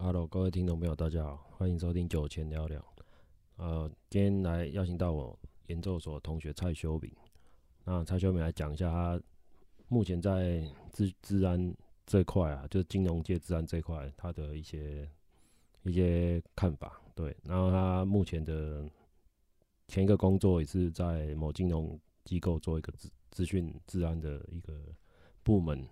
Hello，各位听众朋友，大家好，欢迎收听九千聊聊。呃，今天来邀请到我研究所同学蔡修铭，那蔡修铭来讲一下他目前在资资安这块啊，就是金融界资安这块，他的一些一些看法。对，然后他目前的前一个工作也是在某金融机构做一个资资讯资安的一个部门。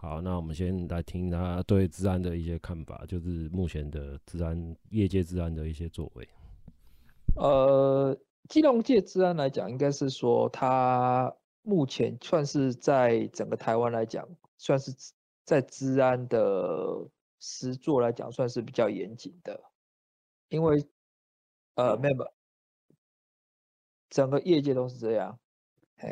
好，那我们先来听他对资安的一些看法，就是目前的资安业界资安的一些作为。呃，金融界资安来讲，应该是说他目前算是在整个台湾来讲，算是在资安的实作来讲，算是比较严谨的，因为呃，没有，整个业界都是这样，哎，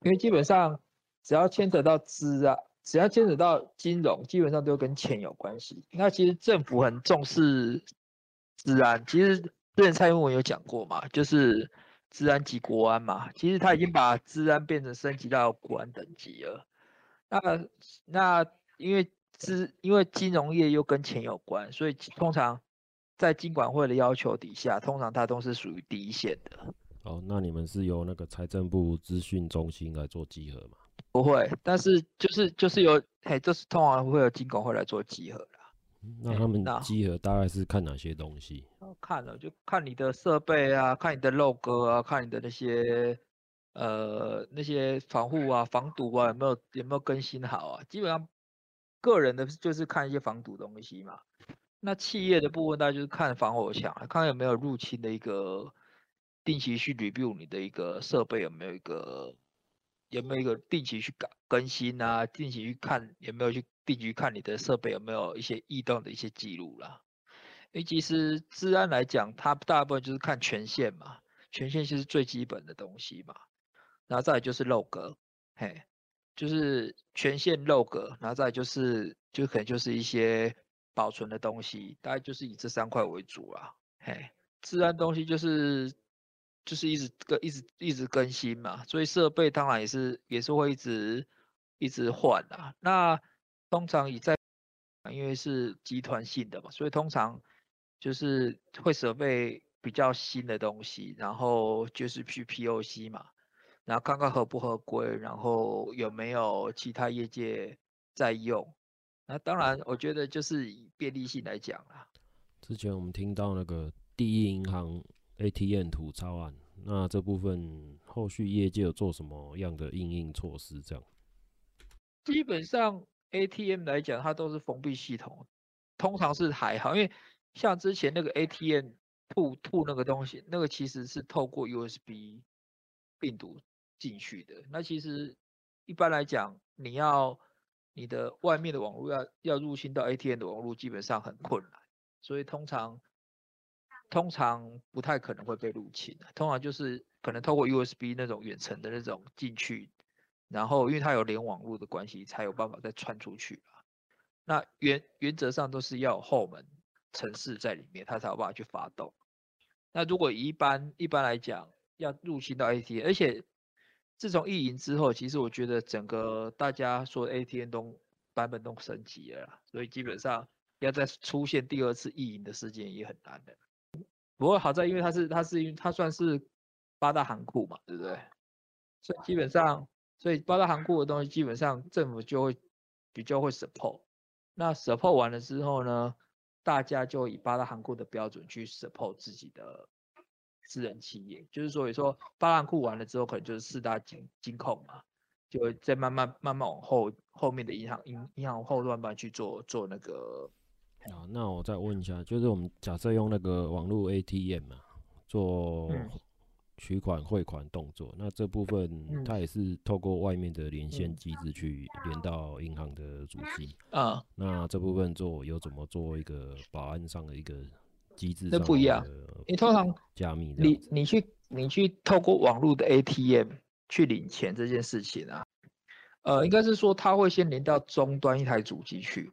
因为基本上只要牵扯到资安。只要牵扯到金融，基本上都跟钱有关系。那其实政府很重视治安，其实之前蔡英文有讲过嘛，就是治安及国安嘛。其实他已经把治安变成升级到国安等级了。那那因为资因为金融业又跟钱有关，所以通常在金管会的要求底下，通常它都是属于第一线的。哦，那你们是由那个财政部资讯中心来做集合吗？不会，但是就是就是有，嘿，就是通常会有金管会来做集合啦。那他们集合大概是看哪些东西？看了就看你的设备啊，看你的 log 啊，看你的那些呃那些防护啊、防毒啊有没有有没有更新好啊。基本上个人的就是看一些防毒东西嘛。那企业的部分大概就是看防火墙，看看有没有入侵的一个定期去 review 你的一个设备有没有一个。有没有一个定期去改更新啊？定期去看有没有去定期看你的设备有没有一些异动的一些记录啦？因为其实治安来讲，它大部分就是看权限嘛，权限就是最基本的东西嘛。然后再来就是 log，嘿，就是权限 log，然后再来就是就可能就是一些保存的东西，大概就是以这三块为主啦。嘿，治安东西就是。就是一直更一直一直更新嘛，所以设备当然也是也是会一直一直换啊。那通常以在因为是集团性的嘛，所以通常就是会设备比较新的东西，然后就是去 POC 嘛，然后看看合不合规，然后有没有其他业界在用。那当然，我觉得就是以便利性来讲啦。之前我们听到那个第一银行。ATM 吐槽案，那这部分后续业界有做什么样的应应措施？这样，基本上 ATM 来讲，它都是封闭系统，通常是还好，因为像之前那个 ATM 吐吐那个东西，那个其实是透过 USB 病毒进去的。那其实一般来讲，你要你的外面的网络要要入侵到 ATM 的网络，基本上很困难，所以通常。通常不太可能会被入侵，通常就是可能透过 USB 那种远程的那种进去，然后因为它有连网络的关系，才有办法再穿出去啊。那原原则上都是要有后门程式在里面，它才有办法去发动。那如果一般一般来讲要入侵到 A T，而且自从意淫之后，其实我觉得整个大家说 ATM 都版本都升级了，所以基本上要再出现第二次意淫的事件也很难的。不过好在，因为它是它是因为它算是八大行库嘛，对不对？所以基本上，所以八大行库的东西基本上政府就会比较会 support。那 support 完了之后呢，大家就以八大行库的标准去 support 自己的私人企业。就是所以说，八大行库完了之后，可能就是四大金金控嘛，就会再慢慢慢慢往后后面的银行银银行后端慢慢去做做那个。啊，那我再问一下，就是我们假设用那个网络 ATM 嘛，做取款汇款动作，那这部分它也是透过外面的连线机制去连到银行的主机啊。那这部分做有怎么做一个保安上的一个机制？那不一样，你通常加密，你你去你去透过网络的 ATM 去领钱这件事情啊，呃，应该是说它会先连到终端一台主机去。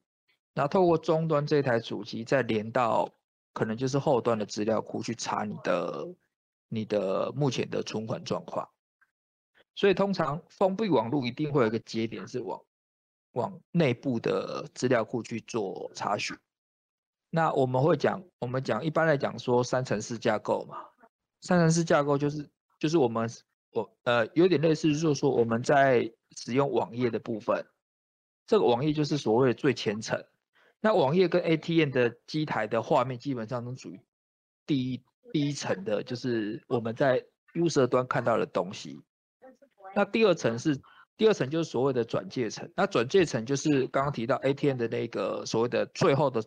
那透过终端这台主机再连到，可能就是后端的资料库去查你的你的目前的存款状况。所以通常封闭网络一定会有一个节点是往往内部的资料库去做查询。那我们会讲，我们讲一般来讲说三层式架构嘛，三层式架构就是就是我们我呃有点类似，就是说我们在使用网页的部分，这个网页就是所谓的最前层。那网页跟 ATM 的机台的画面基本上都属于第一第一层的，就是我们在 user 端看到的东西。那第二层是第二层就是所谓的转介层。那转介层就是刚刚提到 ATM 的那个所谓的最后的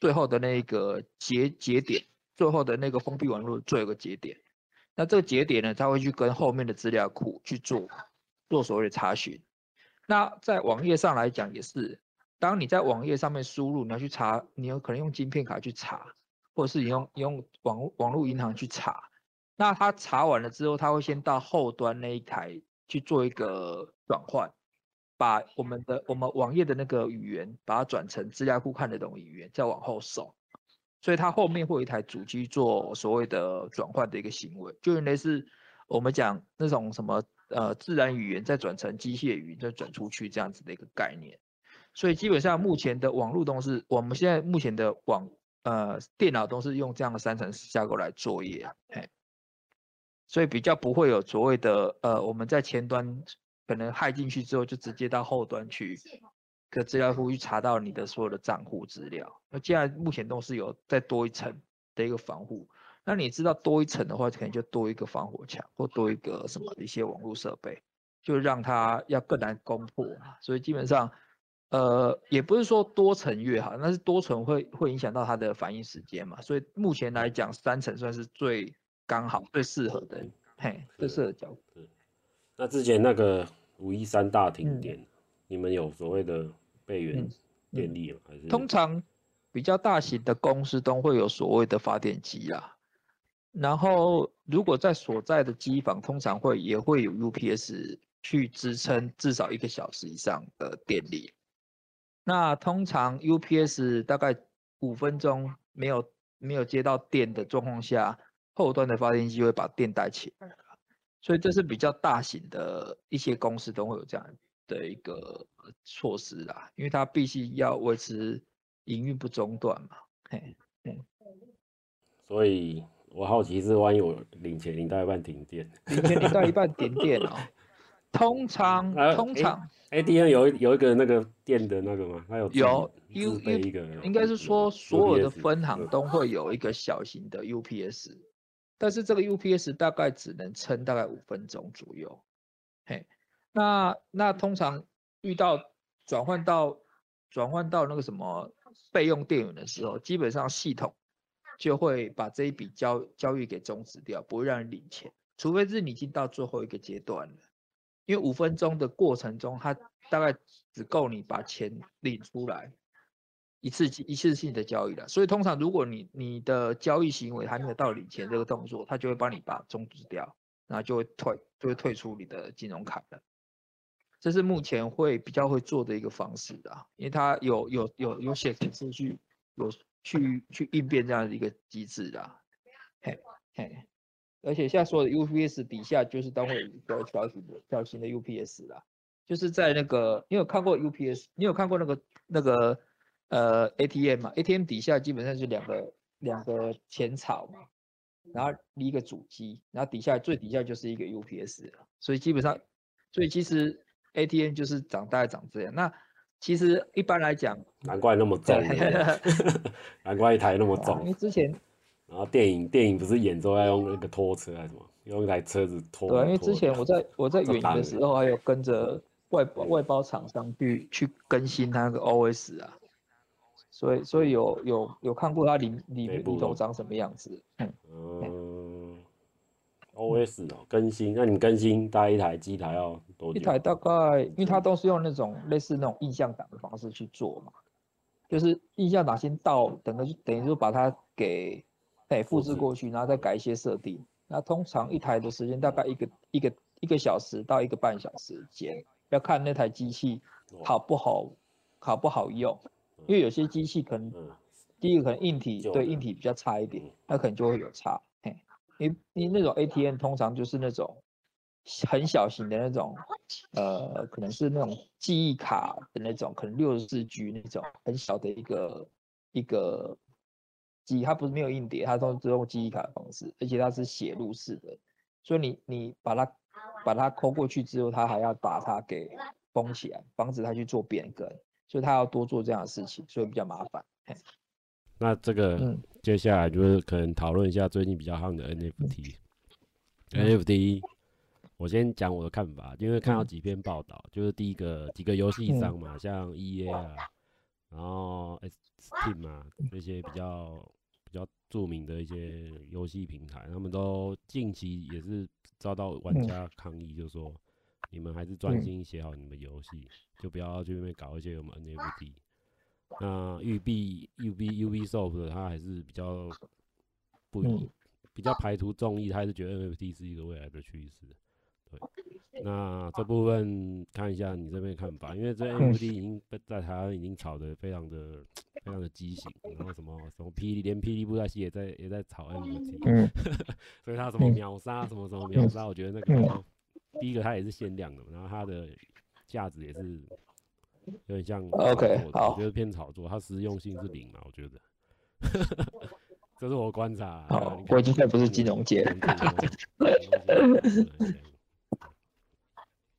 最后的那个节节点，最后的那个封闭网络最后一个节点。那这个节点呢，它会去跟后面的资料库去做做所谓的查询。那在网页上来讲也是。当你在网页上面输入，你要去查，你有可能用晶片卡去查，或者是你用你用网网络银行去查。那他查完了之后，他会先到后端那一台去做一个转换，把我们的我们网页的那个语言，把它转成资料库看得懂语言，再往后送。所以它后面会有一台主机做所谓的转换的一个行为，就类似我们讲那种什么呃自然语言再转成机械语言再转出去这样子的一个概念。所以基本上目前的网络都是我们现在目前的网呃电脑都是用这样的三层架构来作业，嘿，所以比较不会有所谓的呃我们在前端可能害进去之后就直接到后端去，个资料库去查到你的所有的账户资料。那既然目前都是有再多一层的一个防护，那你知道多一层的话，可能就多一个防火墙或多一个什么的一些网络设备，就让它要更难攻破。所以基本上。呃，也不是说多层越好，但是多层会会影响到它的反应时间嘛，所以目前来讲，三层算是最刚好、最适合的，嘿，最适合交。那之前那个五一三大停电，嗯、你们有所谓的备援电力吗？还是通常比较大型的公司都会有所谓的发电机啦，然后如果在所在的机房，通常会也会有 UPS 去支撑至少一个小时以上的电力。那通常 UPS 大概五分钟没有没有接到电的状况下，后端的发电机会把电带起来，所以这是比较大型的一些公司都会有这样的一个措施啦，因为它必须要维持营运不中断嘛。嘿，嗯。所以我好奇是，万一我领钱领到一半停电，领钱领到一半停电哦。通常，通常。ADN 有有一个那个电的那个吗？它有有 U 一个，应该是说所有的分行都会有一个小型的 UPS，但是这个 UPS 大概只能撑大概五分钟左右。嘿，那那通常遇到转换到转换到那个什么备用电源的时候，基本上系统就会把这一笔交交易给终止掉，不会让你领钱，除非是你已经到最后一个阶段了。因为五分钟的过程中，它大概只够你把钱领出来一次一次性的交易了，所以通常如果你你的交易行为还没有到领钱这个动作，它就会帮你把终止掉，然后就会退就会退出你的金融卡了。这是目前会比较会做的一个方式啊，因为它有有有有写程序有去去应变这样的一个机制的，嘿嘿。而且现在所有的 UPS 底下就是都会有一个条形的条形的 UPS 啦，就是在那个你有看过 UPS，你有看过那个那个呃 ATM 嘛？ATM 底下基本上是两个两个前槽嘛，然后一个主机，然后底下最底下就是一个 UPS，所以基本上，所以其实 ATM 就是长大概长这样。那其实一般来讲，难怪那么重，难怪一台那么重，因为之前。然后电影电影不是演之后要用那个拖车还是什么，用一台车子拖。对，因为之前我在我在远洋的时候，还有跟着外包外包厂商去去更新它那个 OS 啊，所以所以有有有看过它里里里头长什么样子。嗯，嗯，OS 哦，更新，那你更新大概一台机台要多久？一台大概，因为它都是用那种类似那种印象档的方式去做嘛，就是印象档先到，等于等于说把它给。对，复制过去，然后再改一些设定。那通常一台的时间大概一个一个一个小时到一个半小时间，要看那台机器好不好好不好用。因为有些机器可能第一个可能硬体对硬体比较差一点，那可能就会有差。嘿，因因为那种 ATM 通常就是那种很小型的那种，呃，可能是那种记忆卡的那种，可能六十四 G 那种很小的一个一个。记，它不是没有硬碟，它都是用记忆卡的方式，而且它是写入式的，所以你你把它把它抠过去之后，它还要把它给封起来，防止它去做变更，所以它要多做这样的事情，所以比较麻烦。那这个接下来就是可能讨论一下最近比较夯的 NFT。嗯、NFT，我先讲我的看法，因为看到几篇报道，就是第一个几个游戏商嘛，像 EA 啊，然后 Steam 啊那些比较比较著名的一些游戏平台，他们都近期也是遭到玩家抗议，就说你们还是专心写好你们游戏，就不要去那边搞一些什么 NFT。那育碧、育碧、Ubisoft 它还是比较不、嗯、比较排除众议，他还是觉得 NFT 是一个未来的趋势。对，那这部分看一下你这边看法，因为这 NFT 已经被在台湾已经炒得非常的非常的畸形，然后什么什么霹雳，连霹雳布袋戏也在也在炒 NFT，、嗯、所以它什么秒杀什么什么秒杀，我觉得那个第一个它也是限量的，然后它的价值也是。有点像，OK，好，我觉得偏炒作，它实用性是零嘛，我觉得，这是我观察。好，我已经在不是金融界。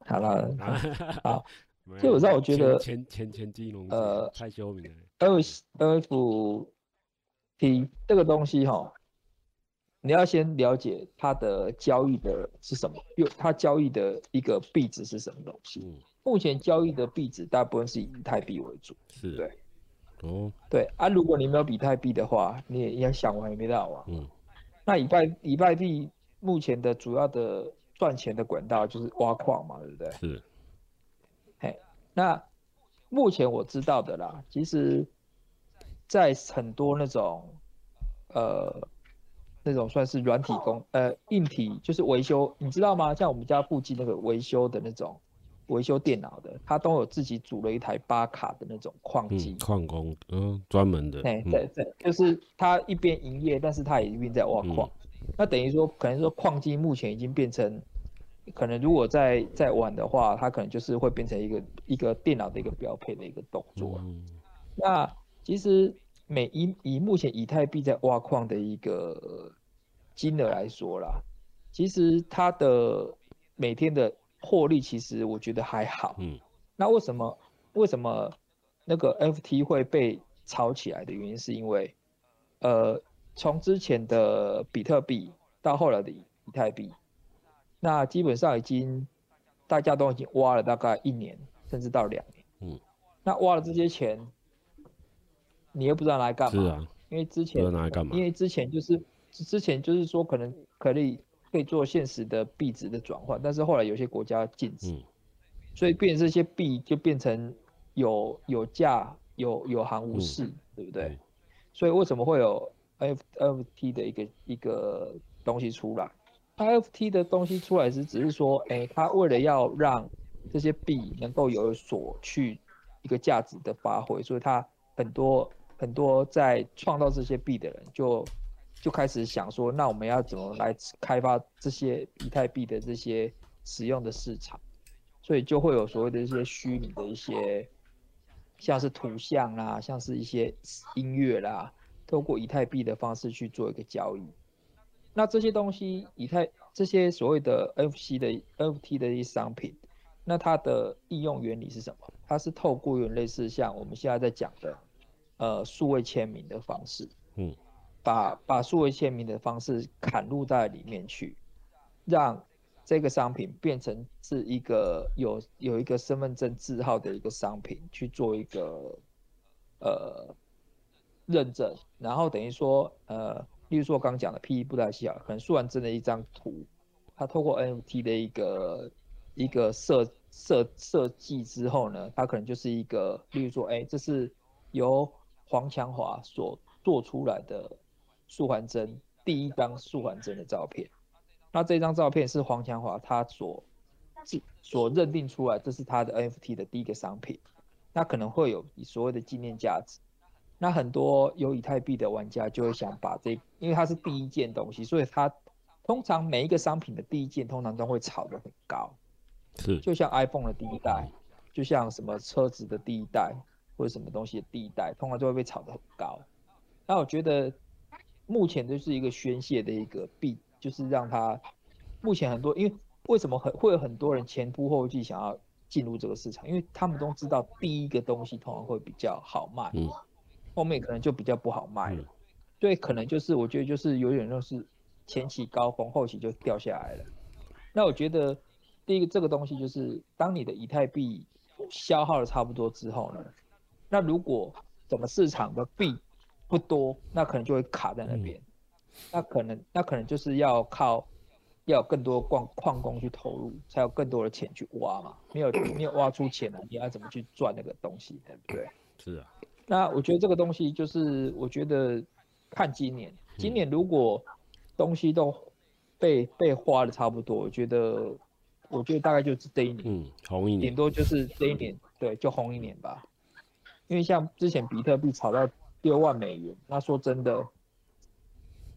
好了，好，基本上我觉得前前前金融呃太休明了。N F T 这个东西哈，你要先了解它的交易的是什么，又它交易的一个币值是什么东西。嗯目前交易的币值大部分是以以太币为主，是，对，哦，对啊，如果你没有比特币的话，你也要想玩也没到玩。嗯，那以拜以拜币目前的主要的赚钱的管道就是挖矿嘛，对不对？是，嘿，那目前我知道的啦，其实，在很多那种呃那种算是软体工呃硬体就是维修，你知道吗？像我们家附近那个维修的那种。维修电脑的，他都有自己组了一台八卡的那种矿机，矿工，嗯，专门的。对对对，就是他一边营业，但是他也一边在挖矿。嗯、那等于说，可能说矿机目前已经变成，可能如果再再晚的话，它可能就是会变成一个一个电脑的一个标配的一个动作。嗯、那其实每以以目前以太币在挖矿的一个金额来说啦，其实它的每天的。获利其实我觉得还好，嗯，那为什么为什么那个 NFT 会被炒起来的原因是因为，呃，从之前的比特币到后来的以太币，那基本上已经大家都已经挖了大概一年甚至到两年，嗯，那挖了这些钱，你又不知道拿来干嘛，是啊，因为之前拿来干嘛？因为之前就是之前就是说可能可以。可以做现实的币值的转换，但是后来有些国家禁止，嗯、所以变成这些币就变成有有价有有行无市，嗯、对不对？嗯、所以为什么会有 F F T 的一个一个东西出来，F T 的东西出来是只是说，哎、欸，它为了要让这些币能够有所去一个价值的发挥，所以它很多很多在创造这些币的人就。就开始想说，那我们要怎么来开发这些以太币的这些使用的市场？所以就会有所谓的一些虚拟的一些，像是图像啦，像是一些音乐啦，透过以太币的方式去做一个交易。那这些东西，以太这些所谓的 NFC 的 NFT 的一些商品，那它的应用原理是什么？它是透过有类似像我们现在在讲的，呃，数位签名的方式，嗯。把把数位签名的方式砍入在里面去，让这个商品变成是一个有有一个身份证字号的一个商品去做一个呃认证，然后等于说呃，例如说我刚讲的 P 不太小，可能数完真的一张图，它透过 NFT 的一个一个设设设计之后呢，它可能就是一个，例如说哎、这是由黄强华所做出来的。素环真第一张素环真的照片，那这张照片是黄强华他所所认定出来，这是他的 NFT 的第一个商品，那可能会有所谓的纪念价值。那很多有以太币的玩家就会想把这，因为它是第一件东西，所以它通常每一个商品的第一件通常都会炒得很高，是，就像 iPhone 的第一代，就像什么车子的第一代或者什么东西的第一代，通常都会被炒得很高。那我觉得。目前就是一个宣泄的一个币，就是让它目前很多，因为为什么很会有很多人前仆后继想要进入这个市场，因为他们都知道第一个东西通常会比较好卖，嗯，后面可能就比较不好卖了，所以可能就是我觉得就是有点就是前期高峰，后期就掉下来了。那我觉得第一个这个东西就是当你的以太币消耗的差不多之后呢，那如果整个市场的币不多，那可能就会卡在那边，那可能那可能就是要靠。要有更多矿矿工去投入，才有更多的钱去挖嘛。没有没有挖出钱来，你要怎么去赚那个东西，对不对？是啊。那我觉得这个东西就是，我觉得看今年，今年如果东西都被被花的差不多，我觉得我觉得大概就是这一年，嗯，红一年，顶多就是这一年，对，就红一年吧。因为像之前比特币炒到六万美元，那说真的，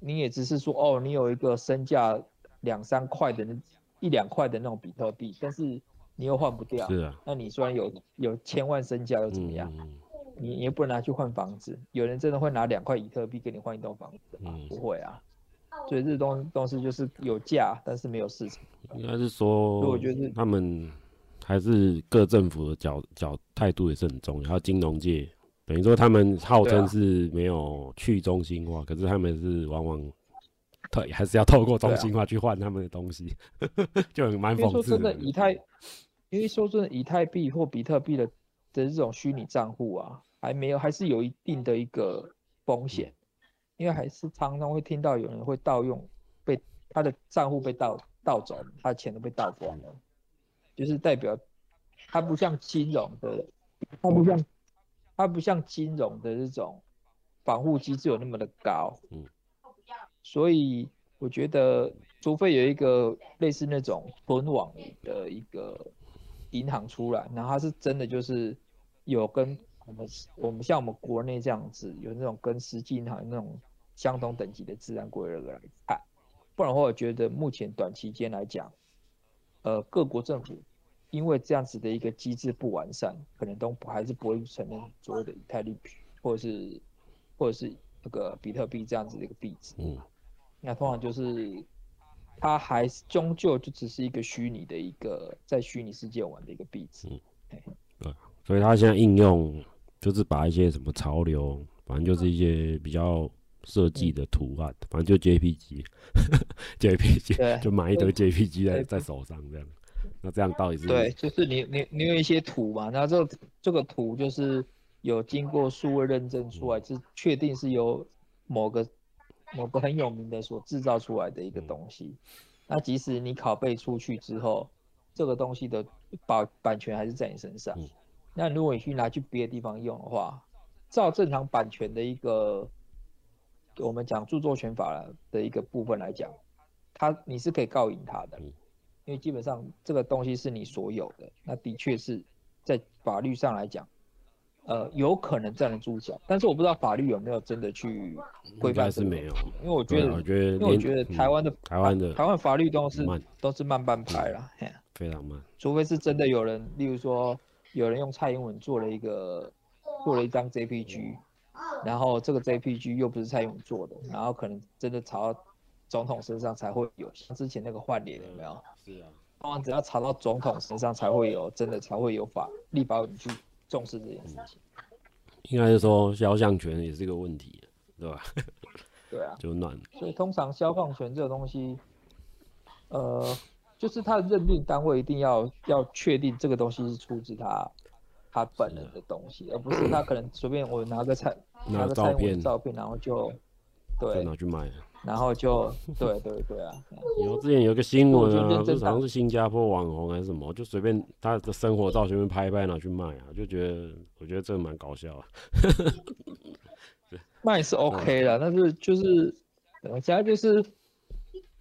你也只是说哦，你有一个身价。两三块的那一两块的那种比特币，但是你又换不掉。是啊。那你虽然有有千万身价又怎么样？嗯、你你又不能拿去换房子。有人真的会拿两块比特币给你换一栋房子吗？嗯、不会啊。所以这东东西就是有价，但是没有市场。应该是说，我觉得他们还是各政府的角角态度也是很重要。还有金融界，等于说他们号称是没有去中心化，啊、可是他们是往往。对，还是要透过中心化去换他们的东西，啊、就很蛮讽刺的。因为说真的，以太，因为说真的，以太币或比特币的的这种虚拟账户啊，还没有，还是有一定的一个风险，因为还是常常会听到有人会盗用，被他的账户被盗盗走，他的钱都被盗光了，就是代表他不像金融的，他不像他不像金融的这种防护机制有那么的高，嗯。所以我觉得，除非有一个类似那种纯网的一个银行出来，然后它是真的就是有跟我们我们像我们国内这样子有那种跟实际银行那种相同等级的自然规则来看，不然的话，我觉得目前短期间来讲，呃，各国政府因为这样子的一个机制不完善，可能都还是不会承认所谓的以太币或者是或者是那个比特币这样子的一个币值。嗯。那通常就是，它还是终究就只是一个虚拟的一个在虚拟世界玩的一个币值。嗯，对，所以它现在应用就是把一些什么潮流，反正就是一些比较设计的图案，反正就 JPG，JPG，对就买一堆 JPG 在在手上这样。那这样到底是？对，就是你你你有一些图嘛，那这个这个图就是有经过数位认证出来，是确定是由某个。某个很有名的所制造出来的一个东西，那即使你拷贝出去之后，这个东西的保版权还是在你身上。那如果你去拿去别的地方用的话，照正常版权的一个，我们讲著作权法的一个部分来讲，他你是可以告赢他的，因为基本上这个东西是你所有的，那的确是在法律上来讲。呃，有可能站得住脚，但是我不知道法律有没有真的去规范。是没有，因为我觉得，我觉得，因为我觉得台湾的、嗯、台湾的台湾法律都是都是慢半拍啦，嗯、非常慢。除非是真的有人，例如说有人用蔡英文做了一个做了一张 JPG，然后这个 JPG 又不是蔡英文做的，然后可能真的查到总统身上才会有，像之前那个换脸有没有？是啊，当然只要查到总统身上才会有，真的才会有法立法委去。重视这件事情，应该是说肖像权也是一个问题，对吧？对啊，就乱。所以通常肖像权这个东西，呃，就是他的认定单位一定要要确定这个东西是出自他他本人的东西，而不是他可能随便我拿个菜拿个照片照片，然后就对拿去卖。然后就对对对啊！有之前有个新闻啊，就好像是新加坡网红还是什么，就随便他的生活照随便拍一拍拿去卖啊，就觉得我觉得这个蛮搞笑啊。卖是 OK 的，但是就是等一下就是，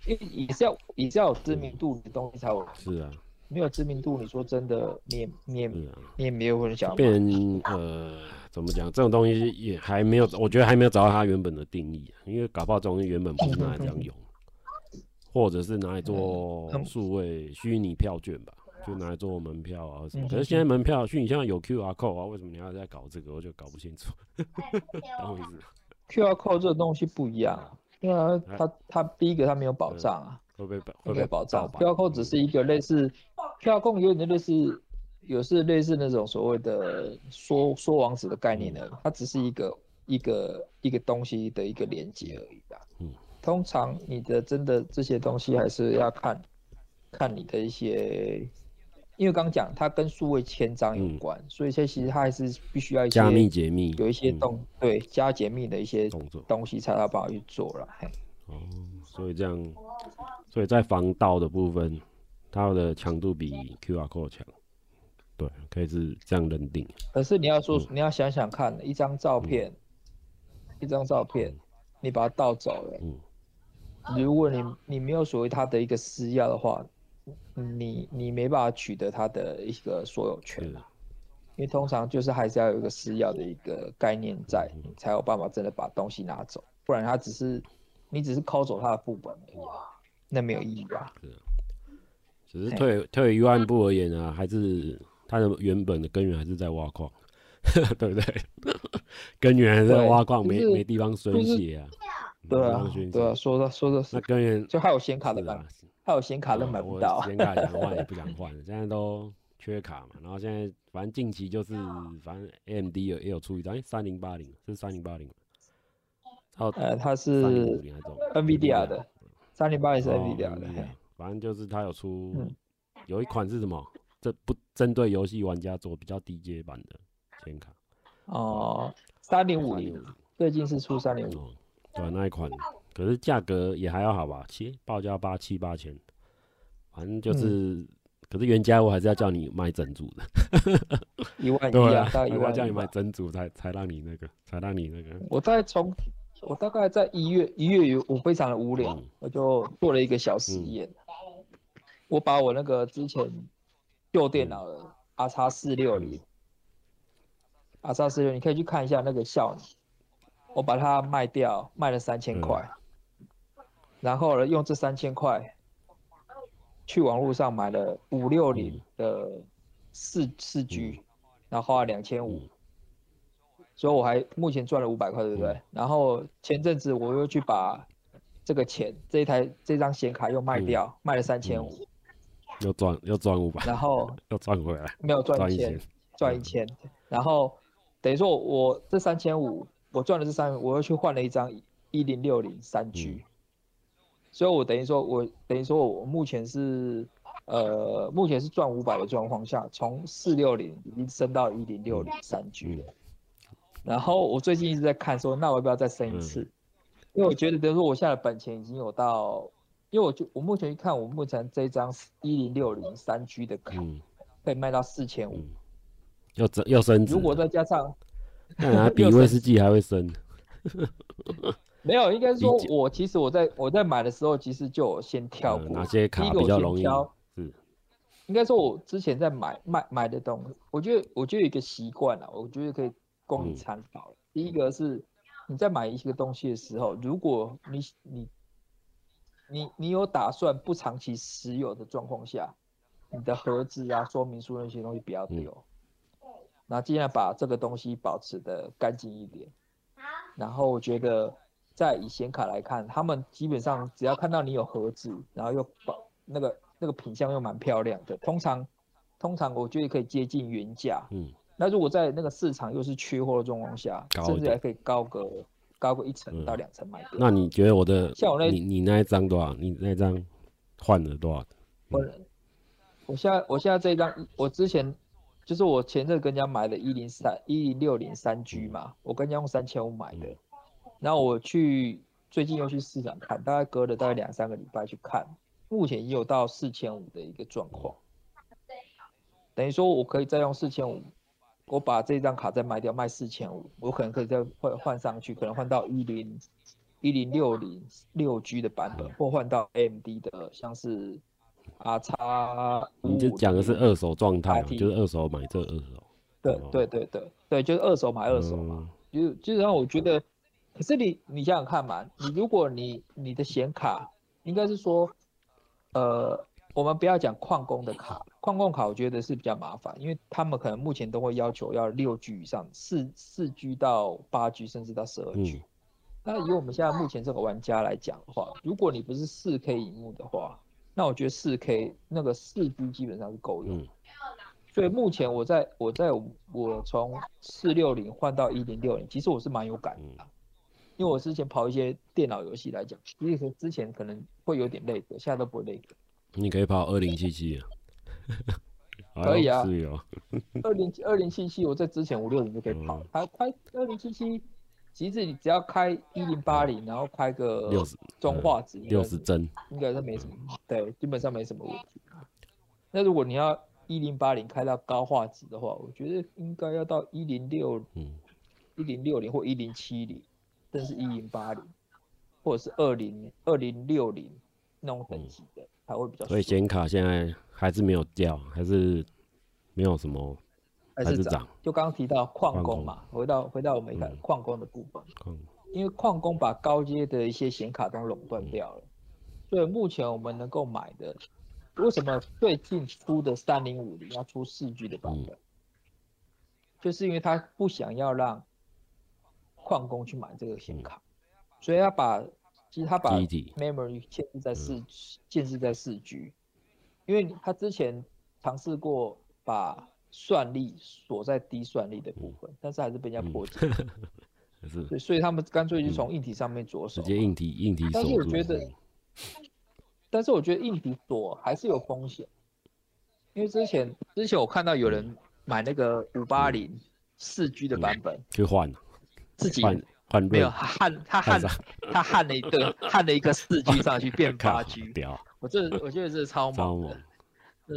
因为也是要也是要有知名度的东西才有。是啊。没有知名度，你说真的，你也你也、啊、你也没有人想变呃，怎么讲？这种东西也还没有，我觉得还没有找到它原本的定义，因为搞不好这种东西原本不是拿来这样用，或者是拿来做数位虚拟票券吧，就拿来做门票啊什么。可是现在门票虚拟现在有 QR code 啊，为什么你要再搞这个？我就搞不清楚。懂我意思？QR code 这个东西不一样，因为它它第一个它没有保障啊，会被会会没有保障？QR code 只是一个类似票控有点类似，有是类似那种所谓的说说网址的概念的，它只是一个一个一个东西的一个连接而已的。嗯，通常你的真的这些东西还是要看看你的一些。因为刚讲它跟数位签章有关，嗯、所以这其实它还是必须要一些加密解密，有一些动、嗯、对加解密的一些动作东西才要帮我去做了。哦，所以这样，所以在防盗的部分，它的强度比 QR code 强，对，可以是这样认定。可是你要说，嗯、你要想想看，一张照片，嗯、一张照片，你把它盗走了，嗯、如果你你没有所谓它的一个私钥的话。你你没办法取得它的一个所有权，因为通常就是还是要有一个私钥的一个概念在，你才有办法真的把东西拿走，不然他只是你只是抠走他的副本而已，那没有意义吧？是，只是退退一万步而言啊，还是它的原本的根源还是在挖矿，对不对？根源还是在挖矿，没没地方宣泄啊。对啊，对啊，说的说的是，那根源就还有显卡的吧？还有显卡都买不到，显卡 想换也不想换，现在都缺卡嘛。然后现在反正近期就是，反正 AMD 有也有出一张，哎，三零八零是三零八零，哦，呃，它是 NVIDIA 的，三零八零是 NVIDIA 的，反正就是它有出，有一款是什么？这不针对游戏玩家做比较低阶版的显卡。哦，三零五零，最近是出三零五，对，那一款。可是价格也还要好吧，七报价八七八千，反正就是，嗯、可是原价我还是要叫你卖整组的，一万一啊，大概一万叫你卖整组才才让你那个，才让你那个。我在从我大概在一月一月有我非常的无聊，嗯、我就做了一个小实验，嗯、我把我那个之前旧电脑的 R X 四六零，R 叉四六，你可以去看一下那个效能，我把它卖掉，卖了三千块。嗯然后呢，用这三千块去网络上买了五六零的四四 G，然后花了两千五，所以我还目前赚了五百块，对不对？然后前阵子我又去把这个钱这一台这张显卡又卖掉，卖了三千五，又赚又赚五百，然后又赚回来，没有赚一千，赚一千，然后等于说我，我这三千五我赚了这三，我又去换了一张一零六零三 G。所以，我等于说，我等于说，我目前是，呃，目前是赚五百的状况下，从四六零已经升到一零六零三 G 了。然后我最近一直在看，说那我要不要再升一次？因为我觉得，比如说我现在的本钱已经有到，因为我就我目前一看，我目前这张一零六零三 G 的卡可以卖到四千五，要增要升值。如果再加上，那比威士忌还会升。没有，应该说，我其实我在我在买的时候，其实就先跳过哪些卡比较容易。是，应该说，我之前在买买买的东西，我觉得我觉得有一个习惯啊，我觉得可以供你参考。第一个是你在买一个东西的时候，如果你你你你有打算不长期持有的状况下，你的盒子啊、说明书那些东西不要丢，那尽量把这个东西保持的干净一点。然后我觉得。在以显卡来看，他们基本上只要看到你有盒子，然后又把那个那个品相又蛮漂亮的，通常通常我觉得可以接近原价。嗯，那如果在那个市场又是缺货的状况下，甚至还可以高个高个一层到两层卖掉。那你觉得我的像我那你你那一张多少？你那张换了多少？我我现在我现在这一张，我之前就是我前阵跟人家买的一零三一零六零三 G 嘛，我跟人家用三千五买的。然后我去最近又去市场看，大概隔了大概两三个礼拜去看，目前已经有到四千五的一个状况。等于说我可以再用四千五，我把这张卡再卖掉，卖四千五，我可能可以再换换上去，可能换到一零一零六零六 G 的版本，或换到 AMD 的，像是 R 叉。你就讲的是二手状态，就是二手买这二手。对对对对对，就是二手买二手嘛，就基本上我觉得。可是你你想想看嘛，你如果你你的显卡应该是说，呃，我们不要讲矿工的卡，矿工卡我觉得是比较麻烦，因为他们可能目前都会要求要六 G 以上，四四 G 到八 G 甚至到十二 G，那以我们现在目前这个玩家来讲的话，如果你不是四 K 荧幕的话，那我觉得四 K 那个四 G 基本上是够用。嗯。所以目前我在我在我从四六零换到一零六零，其实我是蛮有感的，因为我之前跑一些电脑游戏来讲，其实之前可能会有点累的，现在都不会累的。你可以跑二零七七啊。可以啊。二零二零七七我在之前五六零就可以跑，还开二零七七，其实你只要开一零八零，然后开个六十中画质，六十帧，应该是没什么，对，基本上没什么问题。那如果你要一零八零开到高画质的话，我觉得应该要到一零六，嗯一零六零或一零七零，甚至一零八零，或者是二零二零六零那种等级的，才会比较。所以显卡现在还是没有掉，还是没有什么，还是涨。就刚刚提到矿工嘛，回到回到我们看矿工的部分，因为矿工把高阶的一些显卡都垄断掉了，所以目前我们能够买的。为什么最近出的三零五零要出四 G 的版本？就是因为他不想要让矿工去买这个显卡，所以他把其实他把 memory 限制在四限制在四 G，因为他之前尝试过把算力锁在低算力的部分，但是还是被人家破解。是，所以他们干脆就从硬体上面着手，直接硬体硬体。但是我觉得。但是我觉得硬体锁还是有风险，因为之前之前我看到有人买那个五八零四 G 的版本，去换自己换没有焊他焊他焊了一个焊了一个四 G 上去 变八 G，我这我觉得这是超 猛的。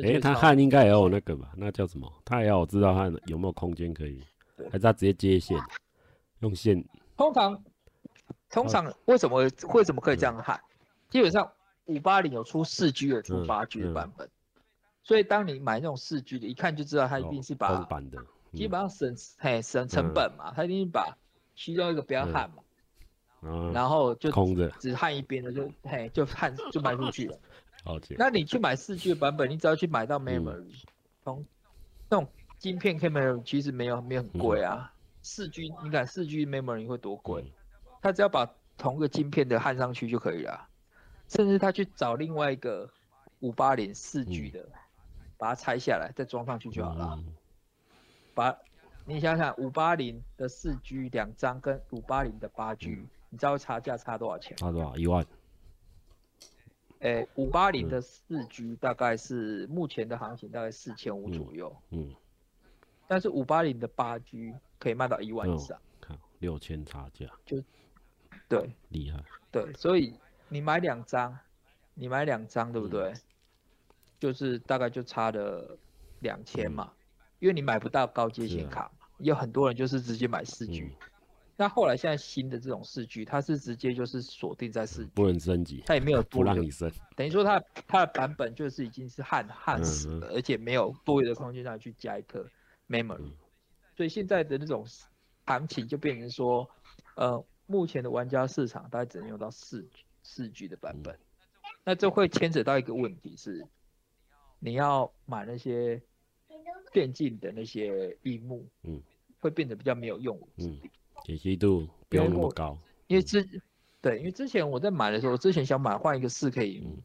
哎，他焊应该也有那个吧？那叫什么？他也要我知道他有没有空间可以，还是他直接接线用线？通常通常为什么为什么可以这样焊？基本上。五八零有出四 G 有，出八 G 的版本，所以当你买那种四 G 的，一看就知道他一定是把基本上省嘿省成本嘛，他一定是把其中一个不要焊嘛，然后就空着。只焊一边的就嘿就焊 就卖出去了。那你去买四 G 的版本，你只要去买到 memory，从那种晶片 memory 其实没有没有很贵啊，四 G 你看四 G memory 会多贵？他只要把同个晶片的焊上去就可以了。甚至他去找另外一个五八零四 G 的，把它拆下来再装上去就好了。把，你想想五八零的四 G 两张跟五八零的八 G，你知道差价差多少钱？差多少？一万。诶，五八零的四 G 大概是目前的行情大概四千五左右。嗯。但是五八零的八 G 可以卖到一万以上。看六千差价。就，对。厉害。对，所以。你买两张，你买两张，对不对？嗯、就是大概就差了两千嘛，嗯、因为你买不到高阶显卡，啊、有很多人就是直接买四 G、嗯。那后来现在新的这种四 G，它是直接就是锁定在四 G，不能升级，它也没有 多不让你升，等于说它它的版本就是已经是焊焊死了，嗯、而且没有多余的空间上去加一颗 memory，、嗯、所以现在的那种行情就变成说，呃，目前的玩家市场大概只能用到四 G。四 G 的版本，嗯、那这会牵扯到一个问题是，你要买那些电竞的那些荧幕，嗯，会变得比较没有用武之地，解析度不用那么高。因为之，对，因为之前我在买的时候，我之前想买换一个四 K 萤幕，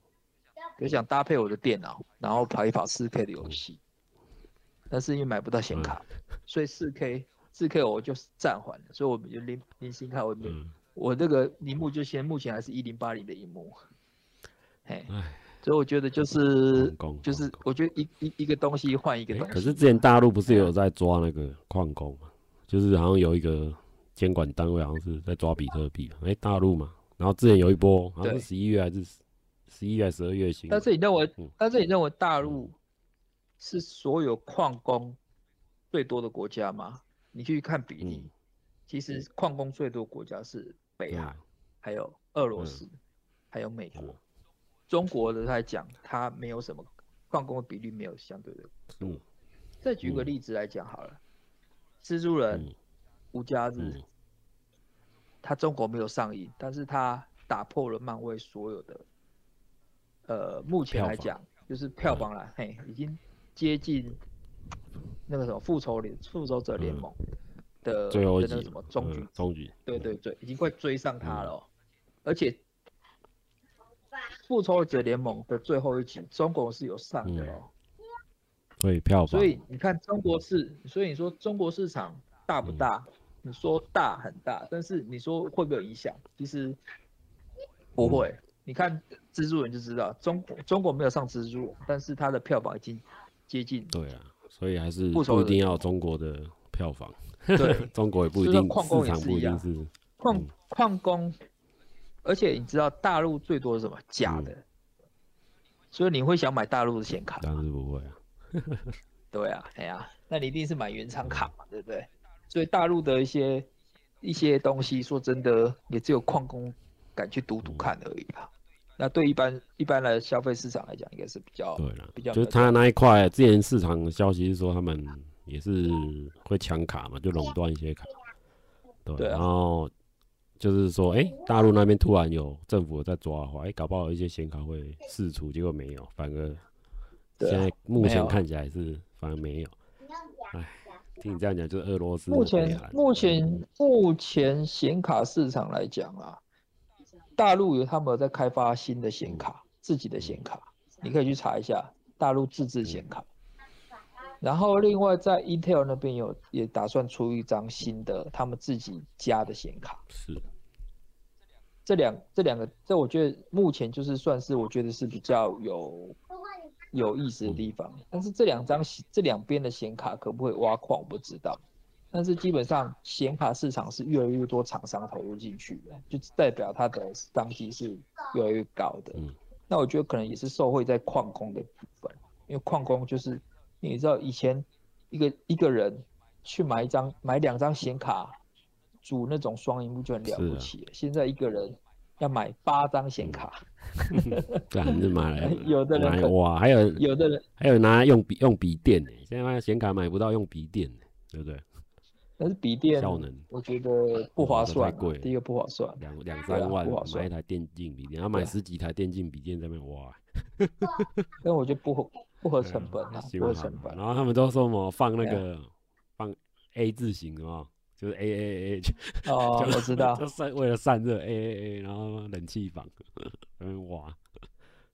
就、嗯、想搭配我的电脑，然后跑一跑四 K 的游戏，嗯、但是因为买不到显卡，嗯、所以四 K 四 K 我就暂缓了，所以我们就零零星卡我没。嗯。我这个萤幕就先目前还是一零八零的荧幕，嘿，所以我觉得就是就是我觉得一一一个东西换一个东西。可是之前大陆不是有在抓那个矿工嘛？就是好像有一个监管单位好像是在抓比特币，哎，大陆嘛。然后之前有一波好像是十一月还是十一月十二月新。但是你认为，但是你认为大陆是所有矿工最多的国家吗？你去看比例，其实矿工最多的国家是。北韩，还有俄罗斯，嗯、还有美国，嗯、中国的来讲，它没有什么矿工的比例没有相对的。嗯。再举个例子来讲好了，蜘蛛人、无家日，它中国没有上映，但是它打破了漫威所有的，呃，目前来讲就是票房了，嘿，已经接近那个什么复仇联复仇者联盟。的最后一的那个什么终局，终、嗯、局，对对对，已经快追上他了、而且复仇者联盟的最后一集，中国是有上的哦、喔，所、嗯、以票房，所以你看中国市，所以你说中国市场大不大？嗯、你说大很大，但是你说会不会有影响？其实不会。嗯、你看蜘蛛人就知道，中国中国没有上蜘蛛，但是它的票房已经接近。对啊，所以还是不一定要中国的票房。对，中国也不一定，矿工不一定是矿矿工，而且你知道大陆最多是什么假的、嗯，所以你会想买大陆的显卡？当然不会啊。对啊，哎呀、啊，那你一定是买原厂卡嘛、嗯，对不对？所以大陆的一些一些东西，说真的，也只有矿工敢去赌赌看而已啊。嗯、那对一般一般的消费市场来讲，应该是比较对了，比较就是他那一块，之前市场的消息是说他们。也是会抢卡嘛，就垄断一些卡，对，然后就是说，哎、欸，大陆那边突然有政府在抓的话，哎、欸，搞不好一些显卡会释出，结果没有，反而现在目前看起来是反而没有。哎，听你这样讲，就是俄罗斯目前目前目前显卡市场来讲啊，大陆有他们有在开发新的显卡，嗯、自己的显卡、嗯，你可以去查一下大陆自制显卡。嗯。然后另外在 Intel 那边有也打算出一张新的他们自己家的显卡，是。这两这两个这我觉得目前就是算是我觉得是比较有有意思的地方，但是这两张这两边的显卡可不可以挖矿我不知道，但是基本上显卡市场是越来越多厂商投入进去的，就代表它的商机是越来越高的。那我觉得可能也是受惠在矿工的部分，因为矿工就是。你知道以前一个一个人去买一张买两张显卡组那种双萤幕就很了不起了，啊，现在一个人要买八张显卡，这样子买来 有的人哇，还有有的人还有拿来用笔用笔电呢，现在显卡买不到用笔电，对不对？但是笔电效能我觉得不划算，啊，贵，第一个不划算，两两三万买一台电竞笔电，要买十几台电竞笔电在那边挖，但我觉得不。不合成本啊，不合成本。然后他们都说什么放那个放 A 字形啊，就是 A A A。哦，我知道，就散为了散热 A A A，然后冷气房嗯，哇，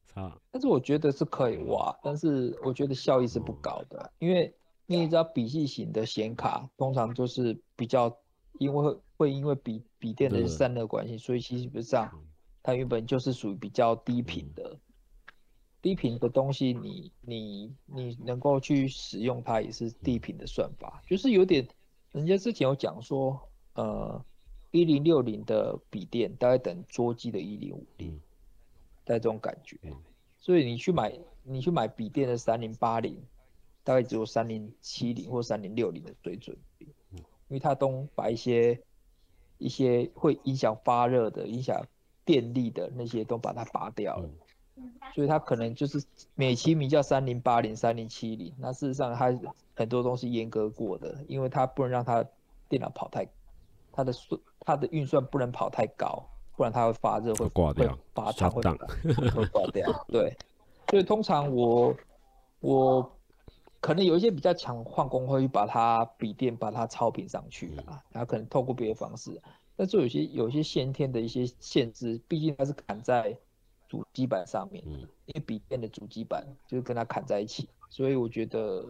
操。但是我觉得是可以挖，但是我觉得效益是不高的，因为你知道笔记型的显卡通常就是比较，因为会会因为笔笔电的散热关系，所以基本上它原本就是属于比较低频的。低频的东西你，你你你能够去使用它，也是低频的算法，就是有点，人家之前有讲说，呃，一零六零的笔电大概等桌机的一零五零，带这种感觉，所以你去买你去买笔电的三零八零，大概只有三零七零或三零六零的水准，因为它都把一些一些会影响发热的、影响电力的那些都把它拔掉了。所以它可能就是美其名叫三零八零、三零七零，那事实上它很多东西严格过的，因为它不能让它电脑跑太，它的速它的运算不能跑太高，不然它会发热会挂掉，发烫会会挂掉。对，所以通常我我可能有一些比较强矿工会把它笔电把它超频上去啊，然后可能透过别的方式，但是有些有些先天的一些限制，毕竟它是砍在。主机板上面，因为笔电的主机板就是跟它砍在一起，所以我觉得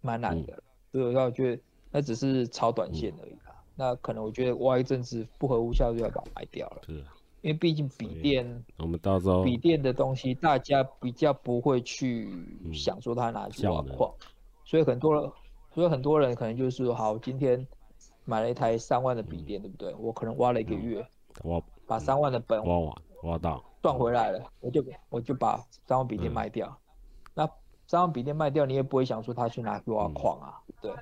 蛮难的。所以我觉得那只是超短线而已啦。那可能我觉得挖一阵子不合无效就要把它卖掉了。是，因为毕竟笔电，我们到时候笔电的东西大家比较不会去想说它拿去挖矿，所以很多人，所以很多人可能就是说，好，今天买了一台三万的笔电，对不对？我可能挖了一个月，挖把三万的本挖完，挖到。赚回来了，我就我就把三万笔电卖掉。三万笔电卖掉，你也不会想说他去拿去挖矿啊、嗯，对，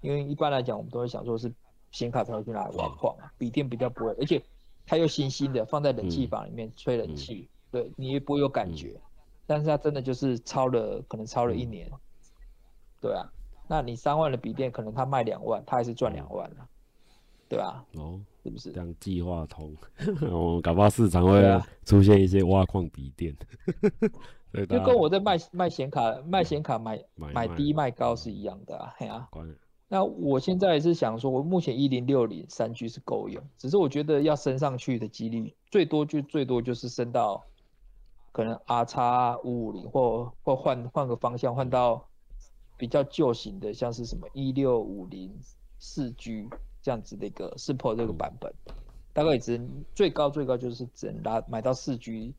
因为一般来讲，我们都会想说是显卡才会去拿来挖矿啊，笔、嗯、电比较不会，而且它又新新的，放在冷气房里面吹冷气、嗯，对你也不会有感觉。嗯、但是它真的就是超了，可能超了一年，嗯、对啊，那你三万的笔电，可能他卖两万，他还是赚两万啊，对啊。哦。是不是？这样计划通？我 们搞不好市场会出现一些挖矿笔电，对，就跟我在卖卖显卡、卖显卡买买低卖高是一样的啊，嘿啊，那我现在也是想说，我目前一零六零三 G 是够用，只是我觉得要升上去的几率最多就最多就是升到可能 R 叉五五零或或换换个方向换到比较旧型的，像是什么一六五零四 G 这样子的一个 Super 这个版本，大概只能最高最高就是只能拿买到四 G，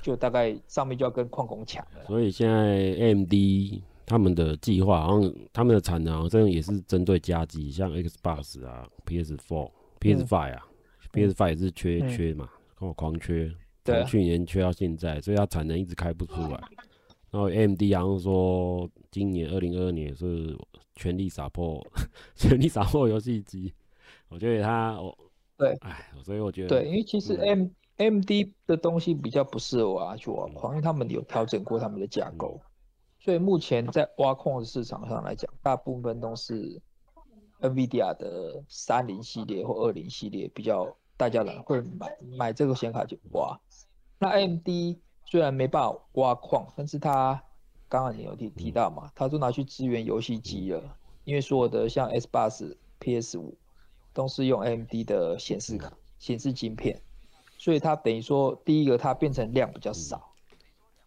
就大概上面就要跟矿工抢了。所以现在 AMD。他们的计划好像他们的产能好像也是针对家机，像 Xbox 啊、PS4、PS5 啊、嗯、PS5 也是缺、嗯、缺嘛，狂缺，从去年缺到现在，所以它产能一直开不出来。然后 AMD 好像说今年二零二二年是全力撒破，全力撒破游戏机。我觉得它，我对，哎，所以我觉得对，因为其实 M AMD 的东西比较不适合我去挖矿，因为他们有调整过他们的架构。所以目前在挖矿的市场上来讲，大部分都是 NVIDIA 的三零系列或二零系列比较大家人会买买这个显卡去挖。那 AMD 虽然没办法挖矿，但是它刚刚你有提提到嘛，他都拿去支援游戏机了，因为所有的像 S 八十、PS 五都是用 AMD 的显示卡、显示晶片，所以它等于说第一个它变成量比较少，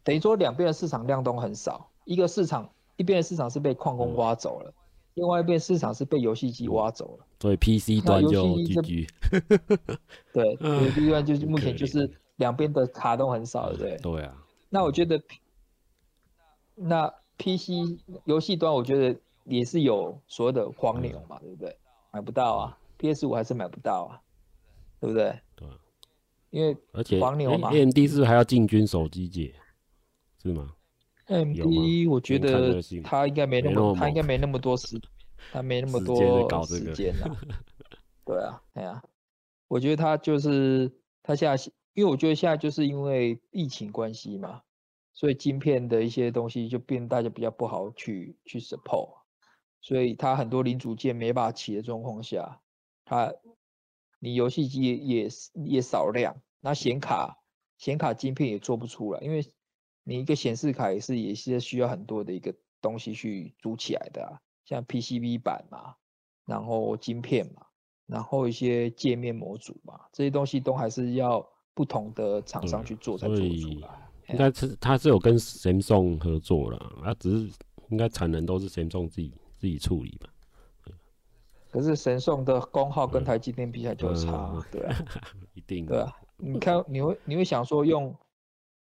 等于说两边的市场量都很少。一个市场，一边的市场是被矿工挖走了，嗯、另外一边市场是被游戏机挖走了。所以 PC 端就 GG。对，游戏端就是 目前就是两边的卡都很少，对不对？对啊。那我觉得，那 PC 游戏端我觉得也是有所谓的黄牛嘛，对不对？买不到啊，PS 五还是买不到啊，对不对？对。因为而且黄牛嘛，AMD 是不是还要进军手机界，是吗？AMD 我觉得他应该没那么，他应该没那么多时，他没那么多时间了。对啊，对啊，我觉得他就是他现在，因为我觉得现在就是因为疫情关系嘛，所以晶片的一些东西就变大家比较不好去去 support，所以它很多零组件没办法起的状况下，它你游戏机也也少量，那显卡显卡晶片也做不出来，因为。你一个显示卡也是也是需要很多的一个东西去组起来的啊，像 PCB 板嘛，然后晶片嘛，然后一些界面模组嘛，这些东西都还是要不同的厂商去做才做出来。应该是他是有跟 Samsung 合作了，他只是应该产能都是 Samsung 自己自己处理吧。可是 Samsung 的功耗跟台积电比起来就差，嗯、对啊，一定对啊。你看你会你会想说用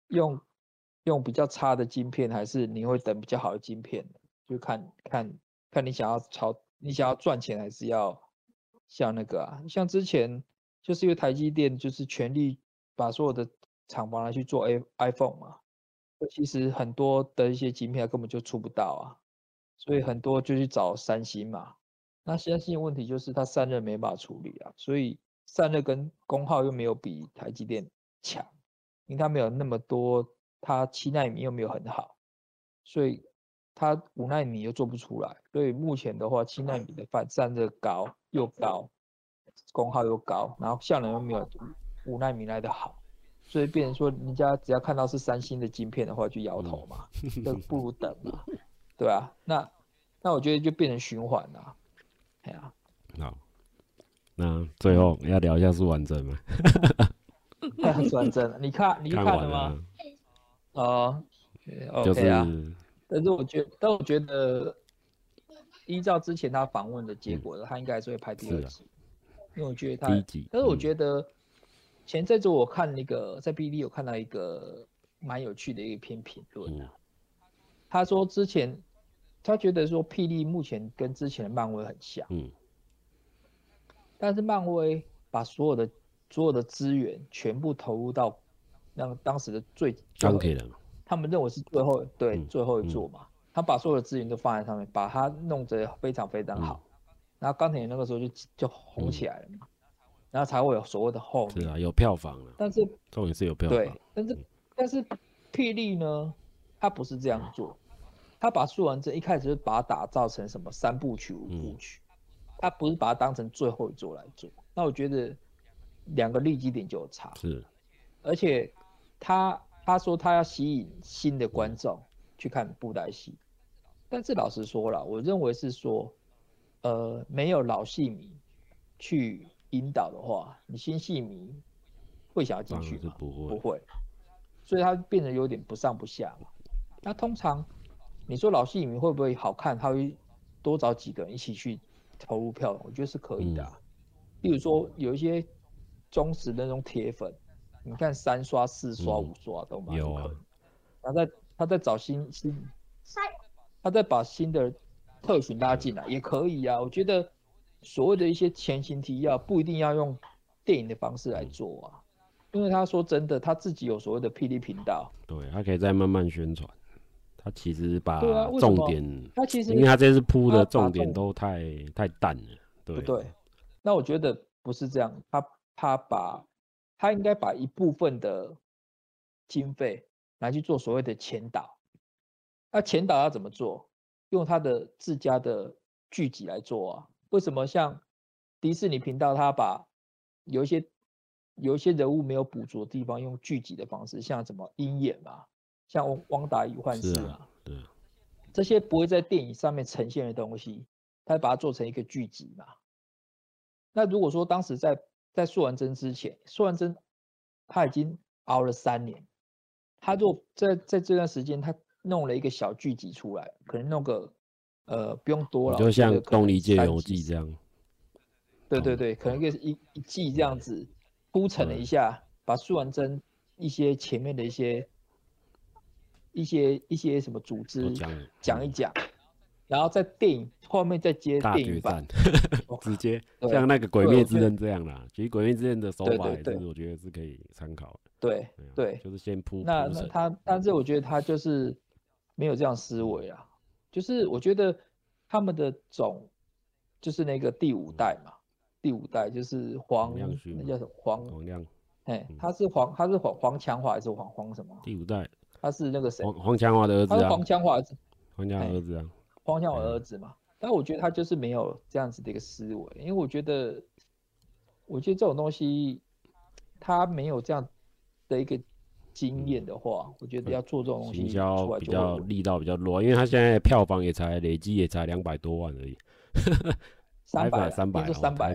用。用比较差的晶片，还是你会等比较好的晶片？就看看看你想要朝，你想要赚钱，还是要像那个啊？像之前就是因为台积电就是全力把所有的厂房来去做 i iPhone 嘛，其实很多的一些晶片根本就出不到啊，所以很多就去找三星嘛。那三星的问题就是它散热没办法处理啊，所以散热跟功耗又没有比台积电强，因为它没有那么多。它七纳米又没有很好，所以它五纳米又做不出来。所以目前的话，七纳米的反散热高又高，功耗又高，然后效能又没有五纳米来的好，所以变成说，人家只要看到是三星的晶片的话，就摇头嘛，就不如等嘛，对啊，那那我觉得就变成循环了，哎呀，好，那最后要聊一下是完整吗？是完整，你看你看了吗？哦、uh,，OK 啊，就是、但是我觉得，但我觉得，依照之前他访问的结果，嗯、他应该还是会拍第二集，啊、因为我觉得他，但是我觉得前阵子我看那个在 BD 有看到一个蛮有趣的一篇评论、他说之前他觉得说霹雳目前跟之前的漫威很像，嗯，但是漫威把所有的所有的资源全部投入到。那当时的最钢铁人，他们认为是最后对、嗯、最后一座嘛、嗯，他把所有的资源都放在上面，把它弄得非常非常好，嗯、然后钢铁人那个时候就就红起来了嘛、嗯，然后才会有所谓的后面，是啊，有票房了，但是重点是有票房，对，但是、嗯、但是霹雳呢，他不是这样做，他把素还真一开始就把它打造成什么三部曲五部曲，他、嗯、不是把它当成最后一座来做，那我觉得两个利基点就有差，是，而且。他他说他要吸引新的观众去看布袋戏，但是老实说了，我认为是说呃没有老戏迷去引导的话，你新戏迷会想要进去吗？不会，不会，所以它变得有点不上不下嘛。那通常你说老戏迷会不会好看？他会多找几个人一起去投入票，我觉得是可以的、啊。例、嗯、如说有一些忠实的那种铁粉，你看三刷、四刷、五刷都蛮有可能。他在他在找新新，他在把新的特群拉进来也可以啊。我觉得所谓的一些前情提要不一定要用电影的方式来做啊，因为他说真的，他自己有所谓的霹雳频道，对他可以再慢慢宣传。他其实把重点，他其实因为他这次铺的重点都太太淡了，对不对？那我觉得不是这样，他他把他应该把一部分的经费拿去做所谓的前导。那前导要怎么做？用他的自家的剧集来做啊？为什么像迪士尼频道，他把有一些有一些人物没有捕捉的地方，用剧集的方式，像什么鹰眼嘛？像《汪达与幻视》啊，对，这些不会在电影上面呈现的东西，他把它做成一个剧集嘛。那如果说当时在在素完真之前，素完真他已经熬了三年，他就在在这段时间他弄了一个小剧集出来，可能弄个呃不用多了，就像《东离界游记》这样。对对对，可能就是一一季这样子铺陈了一下，把素还真一些前面的一些。一些一些什么组织讲一讲，然后在电影后面再接电影版，直接像那个《鬼灭之刃》这样啦。其实《鬼灭之刃》的手法也是，我觉得是可以参考的。对对，就是先铺。那那他，但是我觉得他就是没有这样思维啊。就是我觉得他们的总就是那个第五代嘛，第五代就是黄，那叫什么黄？黄亮。哎，他是黄，他是黄黄强华还是黄黄什么？第五代。他是那个谁？黄黄强华的儿子啊。他是黄强华儿子。黄强儿子啊。黄强华儿子嘛。但我觉得他就是没有这样子的一个思维，因为我觉得，我觉得这种东西，他没有这样的一个经验的话，嗯，我觉得要做这种东西，营销比较力道比较弱，因为他现在票房也才累计也才两百多万而已。三百三百三百。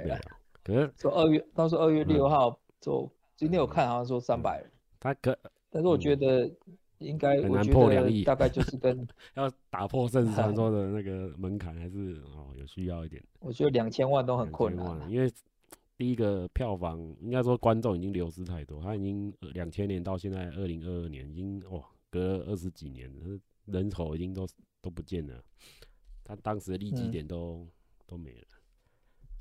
可是说二月，到时候二月六号就，嗯，今天我看好像说三百。他可，但是我觉得。嗯应该很难破两亿，大概就是跟要打破甚至传说的那个门槛，还是哦有需要一点。我觉得两千万都很困难，因为第一个票房应该说观众已经流失太多，他已经两千年到现在二零二二年，已经哇隔了二十几年了，人口已经都都不见了，他当时的利基点都、嗯、都没了，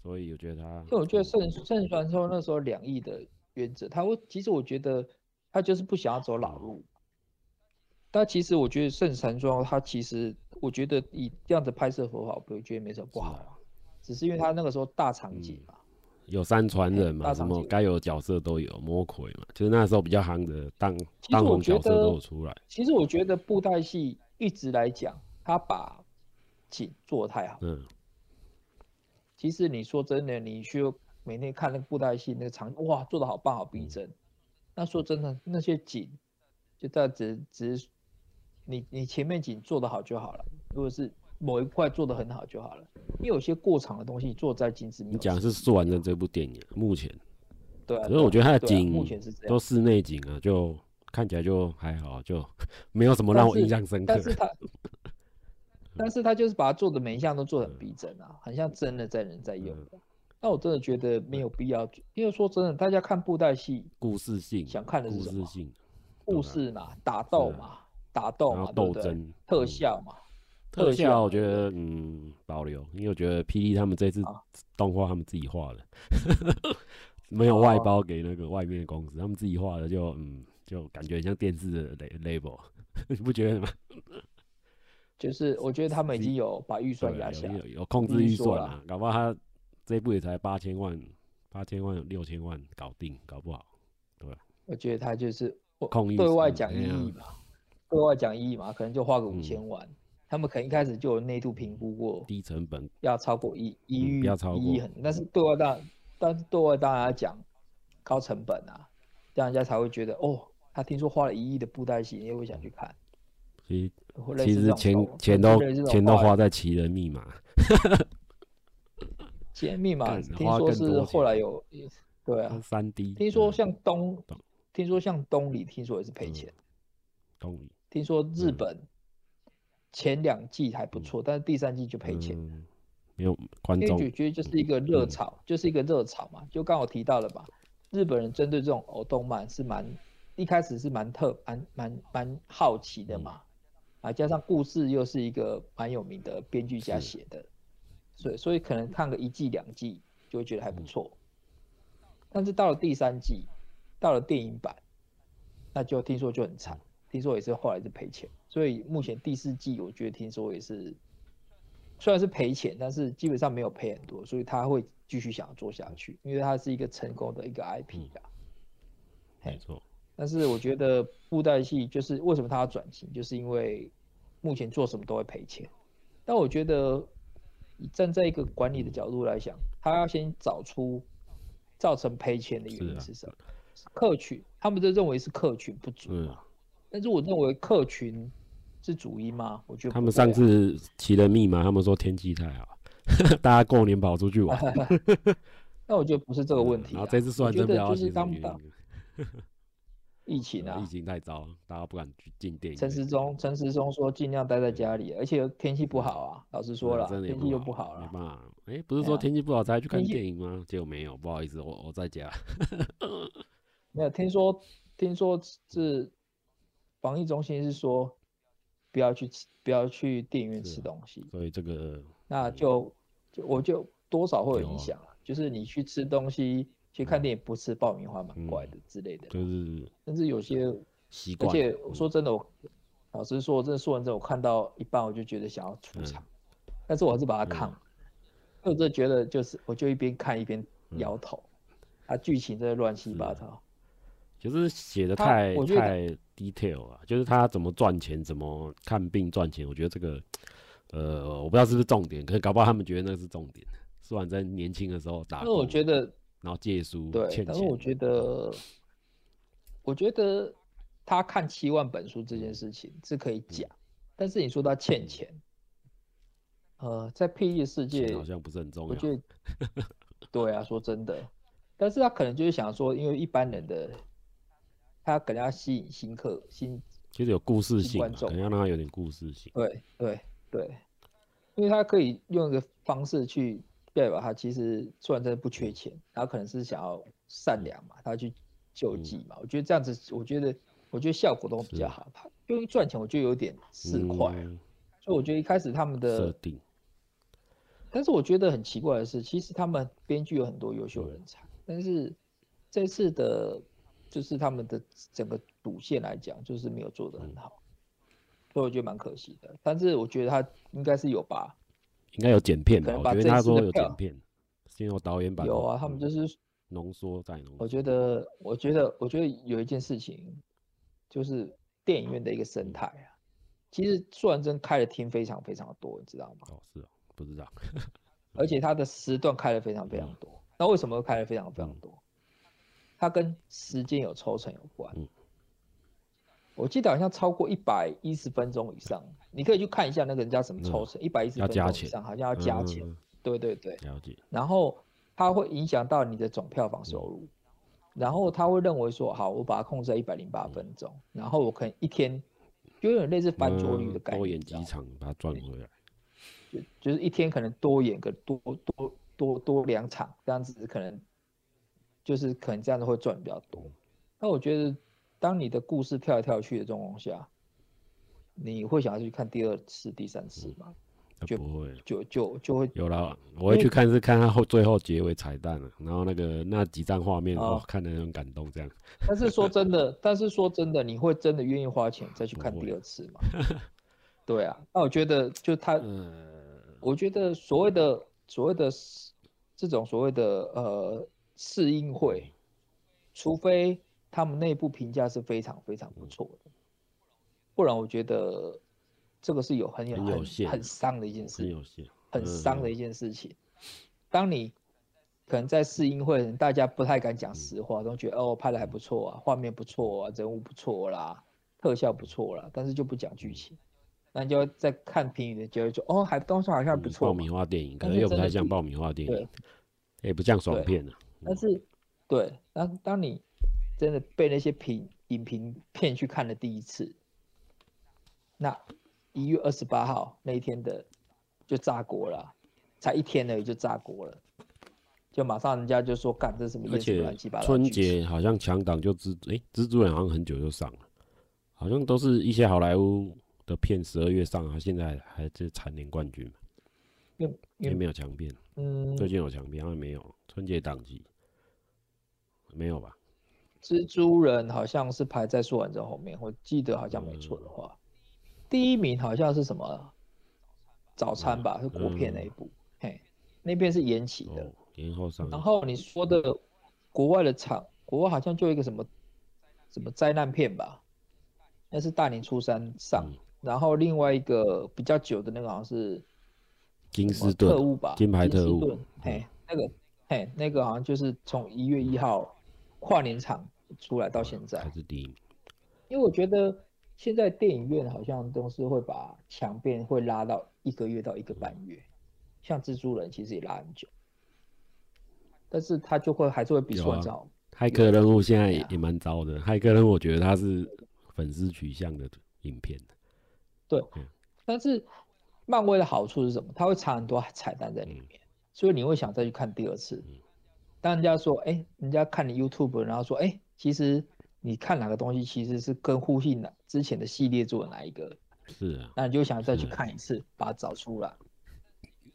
所以我觉得他，就我觉得盛盛传说那时候两亿的原则，他会其实我觉得他就是不想要走老路。但其实我觉得《圣传说》它其实，我觉得以这样子拍摄手法，我觉得没什么不好啊。只是因为他那个时候大场景嘛，嗯、有三传人嘛，什么该有的角色都有，魔鬼嘛，就是那时候比较夯的当当红角色都有出来。其实我觉得布袋戏一直来讲，他把景做得太好。嗯。其实你说真的，你去每天看那个布袋戏那个场景，哇，做的好棒，好逼真。嗯、那说真的，那些景就在只只。你你前面景做的好就好了，如果是某一块做得很好就好了。你有些过场的东西做再精致，你讲的是《做完的》这部电影，目前，对啊，可是我觉得它的景目前是都室内景啊，就看起来就还好，就 没有什么让我印象深刻。但是它，但是它就是把它做的每一项都做得很逼真啊，很像真的在人在用。那我真的觉得没有必要，因为说真的，大家看布袋戏，故事性，想看的是什么？故事性，故事嘛，打斗嘛。打斗嘛，斗争特效嘛，特效我觉得嗯保留，因为我觉得霹雳他们这次动画他们自己画的，啊、没有外包给那个外面的公司，他们自己画的就嗯就感觉很像电视的 label，你不觉得吗？就是我觉得他们已经有把预算压下，有有控制预算啊，搞不好他这部也才八千万，八千万六千万搞定，搞不好，对吧？我觉得他就是控对外讲一亿吧。对外讲一亿嘛，可能就花个五千万，嗯，他们可能一开始就有内度评估过，低成本要超过一一亿，不要超过一亿很，但是对外当，但是对外当然要讲高成本啊，这样人家才会觉得哦，他听说花了一亿的布袋戏，你也会想去看。其实其实钱钱都钱都花在奇人密码。奇人密码听说是后来有，对啊，三 D。听说像东，听说像东里，听说也是赔钱。东里，听说日本前两季还不错，但是第三季就赔钱。没有观众，觉得就是一个热潮，就是一个热潮嘛。就刚我提到了吧，日本人针对这种偶动漫是蛮一开始是蛮特蛮蛮蛮好奇的嘛，啊，加上故事又是一个蛮有名的编剧家写的。所以，所以可能看个一季两季就会觉得还不错，但是到了第三季，到了电影版，那就听说就很惨，听说也是后来是赔钱。所以目前第四季，我觉得听说也是，虽然是赔钱，但是基本上没有赔很多，所以他会继续想要做下去，因为它是一个成功的一个 IP 的。没错。但是我觉得布袋戏就是为什么他要转型，就是因为目前做什么都会赔钱。但我觉得。站在一个管理的角度来讲，他要先找出造成赔钱的原因是什么？是客群，他们都认为是客群不足嘛。但是我认为客群是主因吗？我觉得、啊、他们上次提了密码，他们说天气太好，大家过年跑出去玩。那我觉得不是这个问题、啊。然后这次算真的就是当。疫情啊，疫情太糟，大家不敢去进电影。陈时中，陈时中说尽量待在家里，而且天气不好啊。老实说了，天气又不好了。没办法，哎、欸，不是说天气不好才去看电影吗？结果没有，不好意思，我我在家。没有听说，听说是防疫中心是说不要去吃，不要去电影院吃东西。所以这个那就就我就多少会有影响了，就是你去吃东西。去看电影不吃爆米花蛮怪的之类的，就是，甚至有些习惯。而且我说真的，我老实说，真的说完之后，我看到一半我就觉得想要出场，但是我还是把它看，了我这觉得就是，我就一边看一边摇头，啊，剧情真的乱七八糟，就是写的太太 detail 啊，就是他怎么赚钱，怎么看病赚钱，我觉得这个，呃，我不知道是不是重点，可是搞不好他们觉得那是重点，说完在年轻的时候打，那我觉得。然后借书，对，但是我觉得，我觉得他看七万本书这件事情是可以讲，嗯、但是你说他欠钱，呃，在 PE 世界好像不是很重要。我觉得，对啊，说真的，但是他可能就是想说，因为一般人的，他可能要吸引新客、新，其实有故事性，观众可能要让他有点故事性。对对对，因为他可以用一个方式去。代表？他其实虽然真的不缺钱，他可能是想要善良嘛，他去救济嘛。我觉得这样子，我觉得我觉得效果都比较好。他因为赚钱，我觉得有点市侩，所以我觉得一开始他们的设定。但是我觉得很奇怪的是，其实他们编剧有很多优秀人才，但是这次的，就是他们的整个主线来讲，就是没有做得很好，所以我觉得蛮可惜的。但是我觉得他应该是有吧。应该有剪片的？我觉得他说有剪片，因为我导演版有啊，他们就是浓缩再浓缩。我觉得，我觉得，我觉得有一件事情，就是电影院的一个生态啊。其实素然真开的厅非常非常的多，你知道吗？哦，是哦，不知道。而且 他的时段开的非常非常多。那为什么会开的非常非常多？它跟时间有抽成有关。我记得好像超过一百一十分钟以上，你可以去看一下那个人家什么抽成，一百一十分钟以上好像要加钱。嗯、对对对，了解。然后它会影响到你的总票房收入，然后他会认为说，好，我把它控制在一百零八分钟，然后我可能一天就有点类似翻桌率的概念，多演几场把它赚回来，就就是一天可能多演个多多多多两场这样子，可能就是可能这样子会赚比较多。那我觉得。当你的故事跳来跳去的状况下，你会想要去看第二次、第三次吗？就不会，就就就会有了。我会去看是看他后最后结尾彩蛋了，然后那个那几张画面哦，看得很感动这样。但是说真的，但是说真的，你会真的愿意花钱再去看第二次吗？对啊，那我觉得就他，我觉得所谓的所谓的这种所谓的呃试映会，除非。他们内部评价是非常非常不错的，不然我觉得这个是有很有很很伤的一件事，很伤的一件事情。当你可能在试映会，大家不太敢讲实话，都觉得哦拍的还不错啊，画面不错啊，人物不错啦，特效不错啦，但是就不讲剧情。那你就在看评语的觉得就哦，还东西好像不错。爆米花电影可能又不太像爆米花电影，也不像爽片了。但是，对，当当你真的被那些评影评骗去看了第一次，那一月二十八号那一天的就炸锅了，才一天而已就炸锅了，就马上人家就说干这什么？而且春节好像强档就蜘哎、欸，蜘蛛人好像很久就上了，好像都是一些好莱坞。的片十二月上啊，现在还是蝉联冠军嘛？也没有强片，嗯，最近有强片，好像没有春节档期没有吧？蜘蛛人好像是排在舒完之后面，我记得好像没错的话，嗯，第一名好像是什么早餐吧？是国片那一部，嗯，嘿，那边是延期的，延后上。然后你说的国外的厂，国外好像就一个什么什么灾难片吧？那是大年初三上。嗯然后另外一个比较久的那个好像是金斯顿特务吧，金牌特务，嘿，那个嘿，那个好像就是从一月一号跨年场出来到现在，还是第一名。因为我觉得现在电影院好像都是会把强片会拉到一个月到一个半月，像蜘蛛人其实也拉很久，但是他就会还是会比较早。骇客任务现在也也蛮糟的，骇客任务我觉得他是粉丝取向的影片。对，但是漫威的好处是什么？它会藏很多彩蛋在里面，所以你会想再去看第二次。当人家说，哎，人家看你 YouTube，然后说，哎，其实你看哪个东西其实是跟呼吸哪之前的系列做的哪一个？是啊，那你就想再去看一次，把它找出来。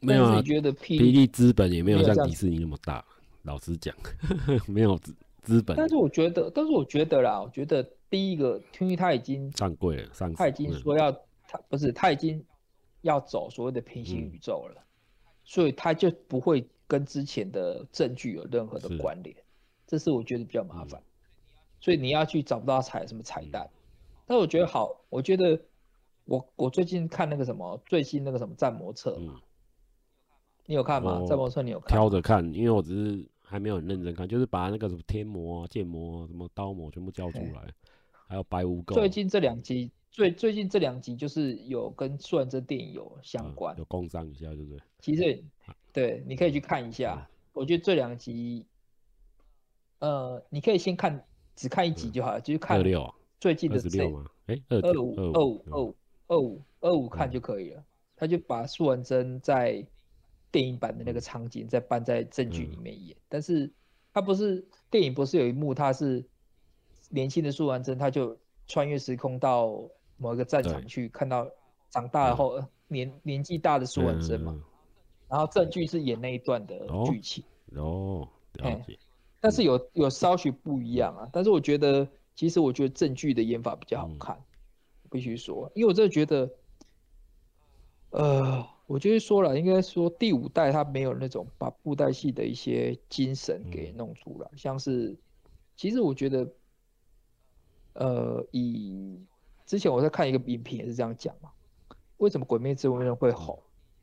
没有啊，你觉得霹雳资本也没有像迪士尼那么大，老实讲，没有资资本。但是我觉得，但是我觉得啦，我觉得第一个，因为他已经上柜了，上他已经说要。他不是，他已经要走所谓的平行宇宙了，嗯，所以他就不会跟之前的证据有任何的关联，这是我觉得比较麻烦，嗯。所以你要去找不到彩什么彩蛋，嗯，但我觉得好，我觉得我我最近看那个什么最新那个什么战魔册，嗯，你有看吗？战魔册你有看？挑着看，因为我只是还没有很认真看，就是把那个什么天魔、剑魔、什么刀魔全部交出来，还有白无垢。最近这两集。最最近这两集就是有跟苏完真电影有相关，嗯、有工商一下，对不对？其实，对，你可以去看一下。嗯、我觉得这两集，呃，你可以先看，只看一集就好了，嗯、就是看最近的这。哎，二五二五二五二五二五看就可以了。嗯、他就把苏完真在电影版的那个场景再搬在正剧里面演，嗯、但是他不是电影，不是有一幕他是年轻的苏完真，他就穿越时空到。某一个战场去看到长大后、嗯、年年纪大的苏文生嘛、嗯，然后正剧是演那一段的剧情。哦，了解，但是有有稍许不一样啊，但是我觉得其实我觉得正剧的演法比较好看，嗯、必须说，因为我真的觉得，呃，我就是说了，应该说第五代他没有那种把布袋戏的一些精神给弄出来，嗯、像是其实我觉得，呃，以之前我在看一个影评也是这样讲嘛，为什么鬼灭之刃会红？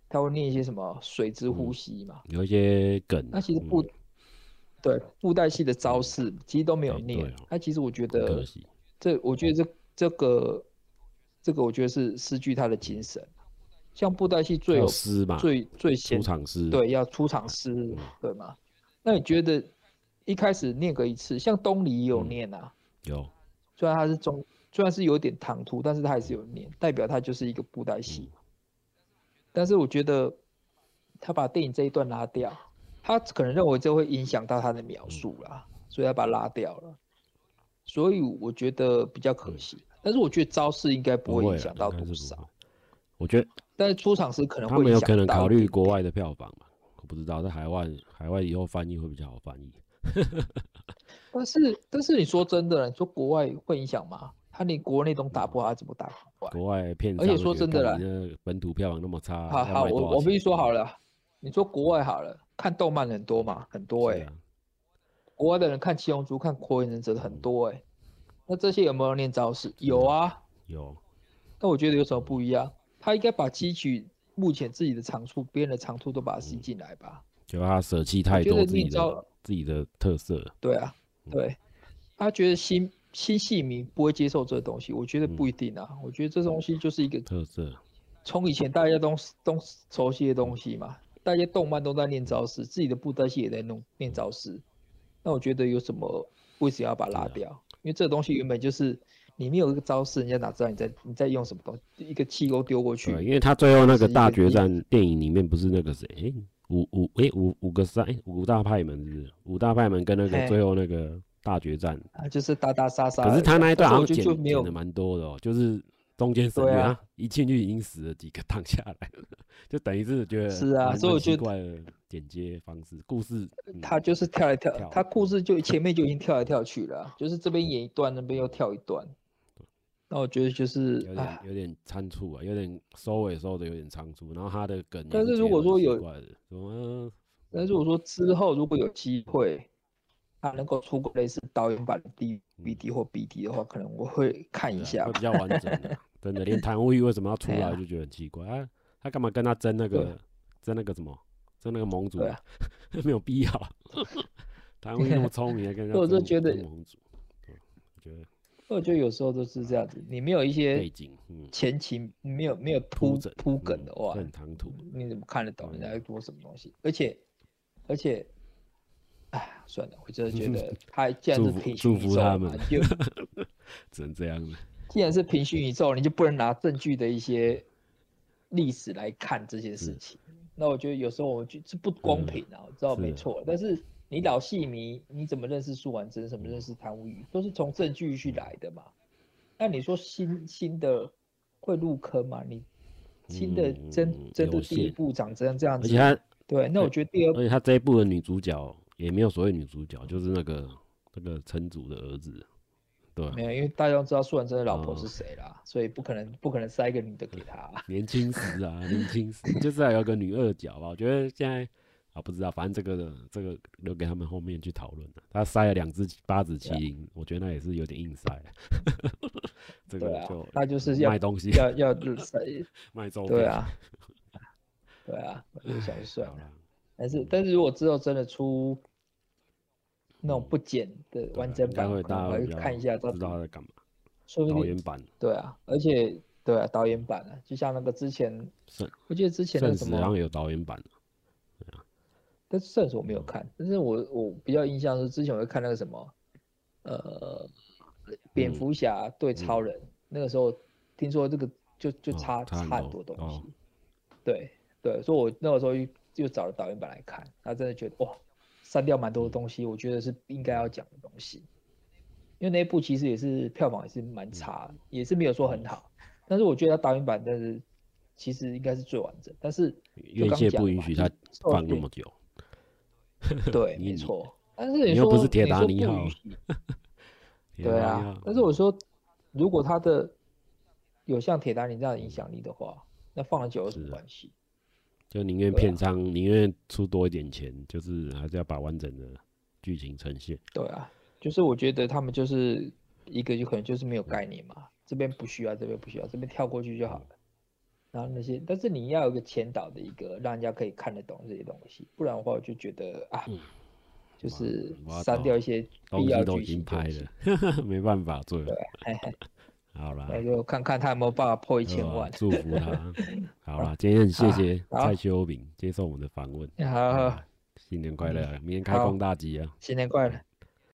他会念一些什么水之呼吸嘛？有一些梗。那其实布、嗯、对布袋戏的招式其实都没有念。那、欸、其实我觉得这，我觉得这这个这个我觉得是失去他的精神。像布袋戏最有诗嘛，最最先出场诗，对，要出场诗，对吗？那你觉得一开始念个一次，像东离也有念啊，嗯、有，虽然他是中。虽然是有点唐突，但是他还是有念，代表他就是一个布袋戏。但是我觉得他把电影这一段拉掉，他可能认为这会影响到他的描述啦，所以他把它拉掉了。所以我觉得比较可惜。但是我觉得招式应该不会影响到多少。我觉得，但是出场时可能会他们有可能考虑国外的票房嘛？我不知道，在海外海外以后翻译会比较好翻译。但是但是你说真的，你说国外会影响吗？他连国内都打不好，他怎么打国外？国外片，而且说真的啦，本土票房那么差。好好，我我必须说好了，你说国外好了，看动漫很多嘛，很多哎、欸啊。国外的人看七龙珠、看火影忍者的很多哎、欸，那这些有没有念招式？有啊，有。但我觉得有什么不一样？他应该把吸取目前自己的长处，别人的长处都把它吸进来吧。就他舍弃太多自己的自己的特色。对啊，对，他觉得新。新戏迷不会接受这个东西，我觉得不一定啊。嗯、我觉得这东西就是一个特色，从以前大家都都熟悉的东西嘛，大家动漫都在念招式，自己的布袋戏也在弄念招式。那我觉得有什么为什么要把它拉掉？啊、因为这个东西原本就是你没有一个招式，人家哪知道你在你在用什么东西？一个气功丢过去。对，因为他最后那个大决战电影里面不是那个谁？哎，五五哎五五个三哎五大派门是不是？五大派门跟那个最后那个大决战啊，就是打打杀杀。可是他那一段好像剪剪的蛮多的哦，就是。中间省略啊，一进去已经死了几个，躺下来了，就等于是觉得是啊，所以我觉得剪接方式，故事他就是跳来跳，他故事就前面就已经跳来跳去了，就是这边演一段，那边又跳一段。那我觉得就是有点有点仓促啊，有点收尾收的有点仓促，然后他的梗，但是如果说有什么，但是如果说之后如果有机会，他能够出过类似导演版的 DVD 或 BD 的话，可能我会看一下，会比较完整的。真的，连谭无欲为什么要出来就觉得很奇怪啊！他干嘛跟他争那个争那个什么争那个盟主啊？没有必要。谭无欲那么聪明，还跟人家争盟主。我觉得，我觉得有时候都是这样子，你没有一些背景、前情，没有没有铺铺梗的话，很唐突。你怎么看得懂人家在做什么东西？而且而且，哎，算了，我真的觉得 他既然是平行宇宙嘛，就 只能这样了。既然是平行宇宙，你就不能拿证据的一些历史来看这些事情。那我觉得有时候我觉得是不公平啊，我知道没错。但是你老戏迷，你怎么认识苏婉珍？怎么认识谭无欲？都是从证据去来的嘛。那你说新新的会入坑吗？你新的真真的第一部长这样这样子，而且他对，那我觉得第二部，而且他这一部的女主角也没有所谓女主角，就是那个那个城主的儿子。对没有，因为大家都知道苏完真的老婆是谁啦，哦、所以不可能不可能塞一个女的给他、啊。年轻时啊，年轻时就是还有个女二角吧。我觉得现在啊，不知道，反正这个这个留给他们后面去讨论了。他塞了两只八子麒麟，啊、我觉得那也是有点硬塞。这个就他就是要卖东西，要要塞卖周边。对啊，对啊，我就想算了。但是但是如果之后真的出。那种不剪的完整版，看一下，知道他在干嘛。说不定导演版，对啊，而且对啊，导演版啊，就像那个之前，我记得之前那个什么，好像有导演版。对啊，但是我没有看，但是我我比较印象是之前我会看那个什么，呃，蝙蝠侠对超人，那个时候听说这个就就差差很多东西。对对，所以我那个时候又又找了导演版来看，他真的觉得哇。删掉蛮多的东西，我觉得是应该要讲的东西，因为那一部其实也是票房也是蛮差，也是没有说很好，但是我觉得他导演版，但是其实应该是最完整，但是院线不允许他放那么久，对，没错，但是你说又不是铁达 尼号，对啊，但是我说如果他的有像铁达尼这样的影响力的话，那放了久有什么关系？就宁愿片商宁愿出多一点钱，就是还是要把完整的剧情呈现。对啊，就是我觉得他们就是一个，就可能就是没有概念嘛，这边不需要，这边不需要，这边跳过去就好了。然后那些，但是你要有个前导的一个，让人家可以看得懂这些东西，不然的话，我就觉得啊，就是删掉一些必要剧情拍了，没办法做。对。好了，那就看看他有没有办法破一千万。祝福他。好了，今天很谢谢蔡修炳接受我们的访问。好，新年快乐，明天开工大吉啊！新年快乐。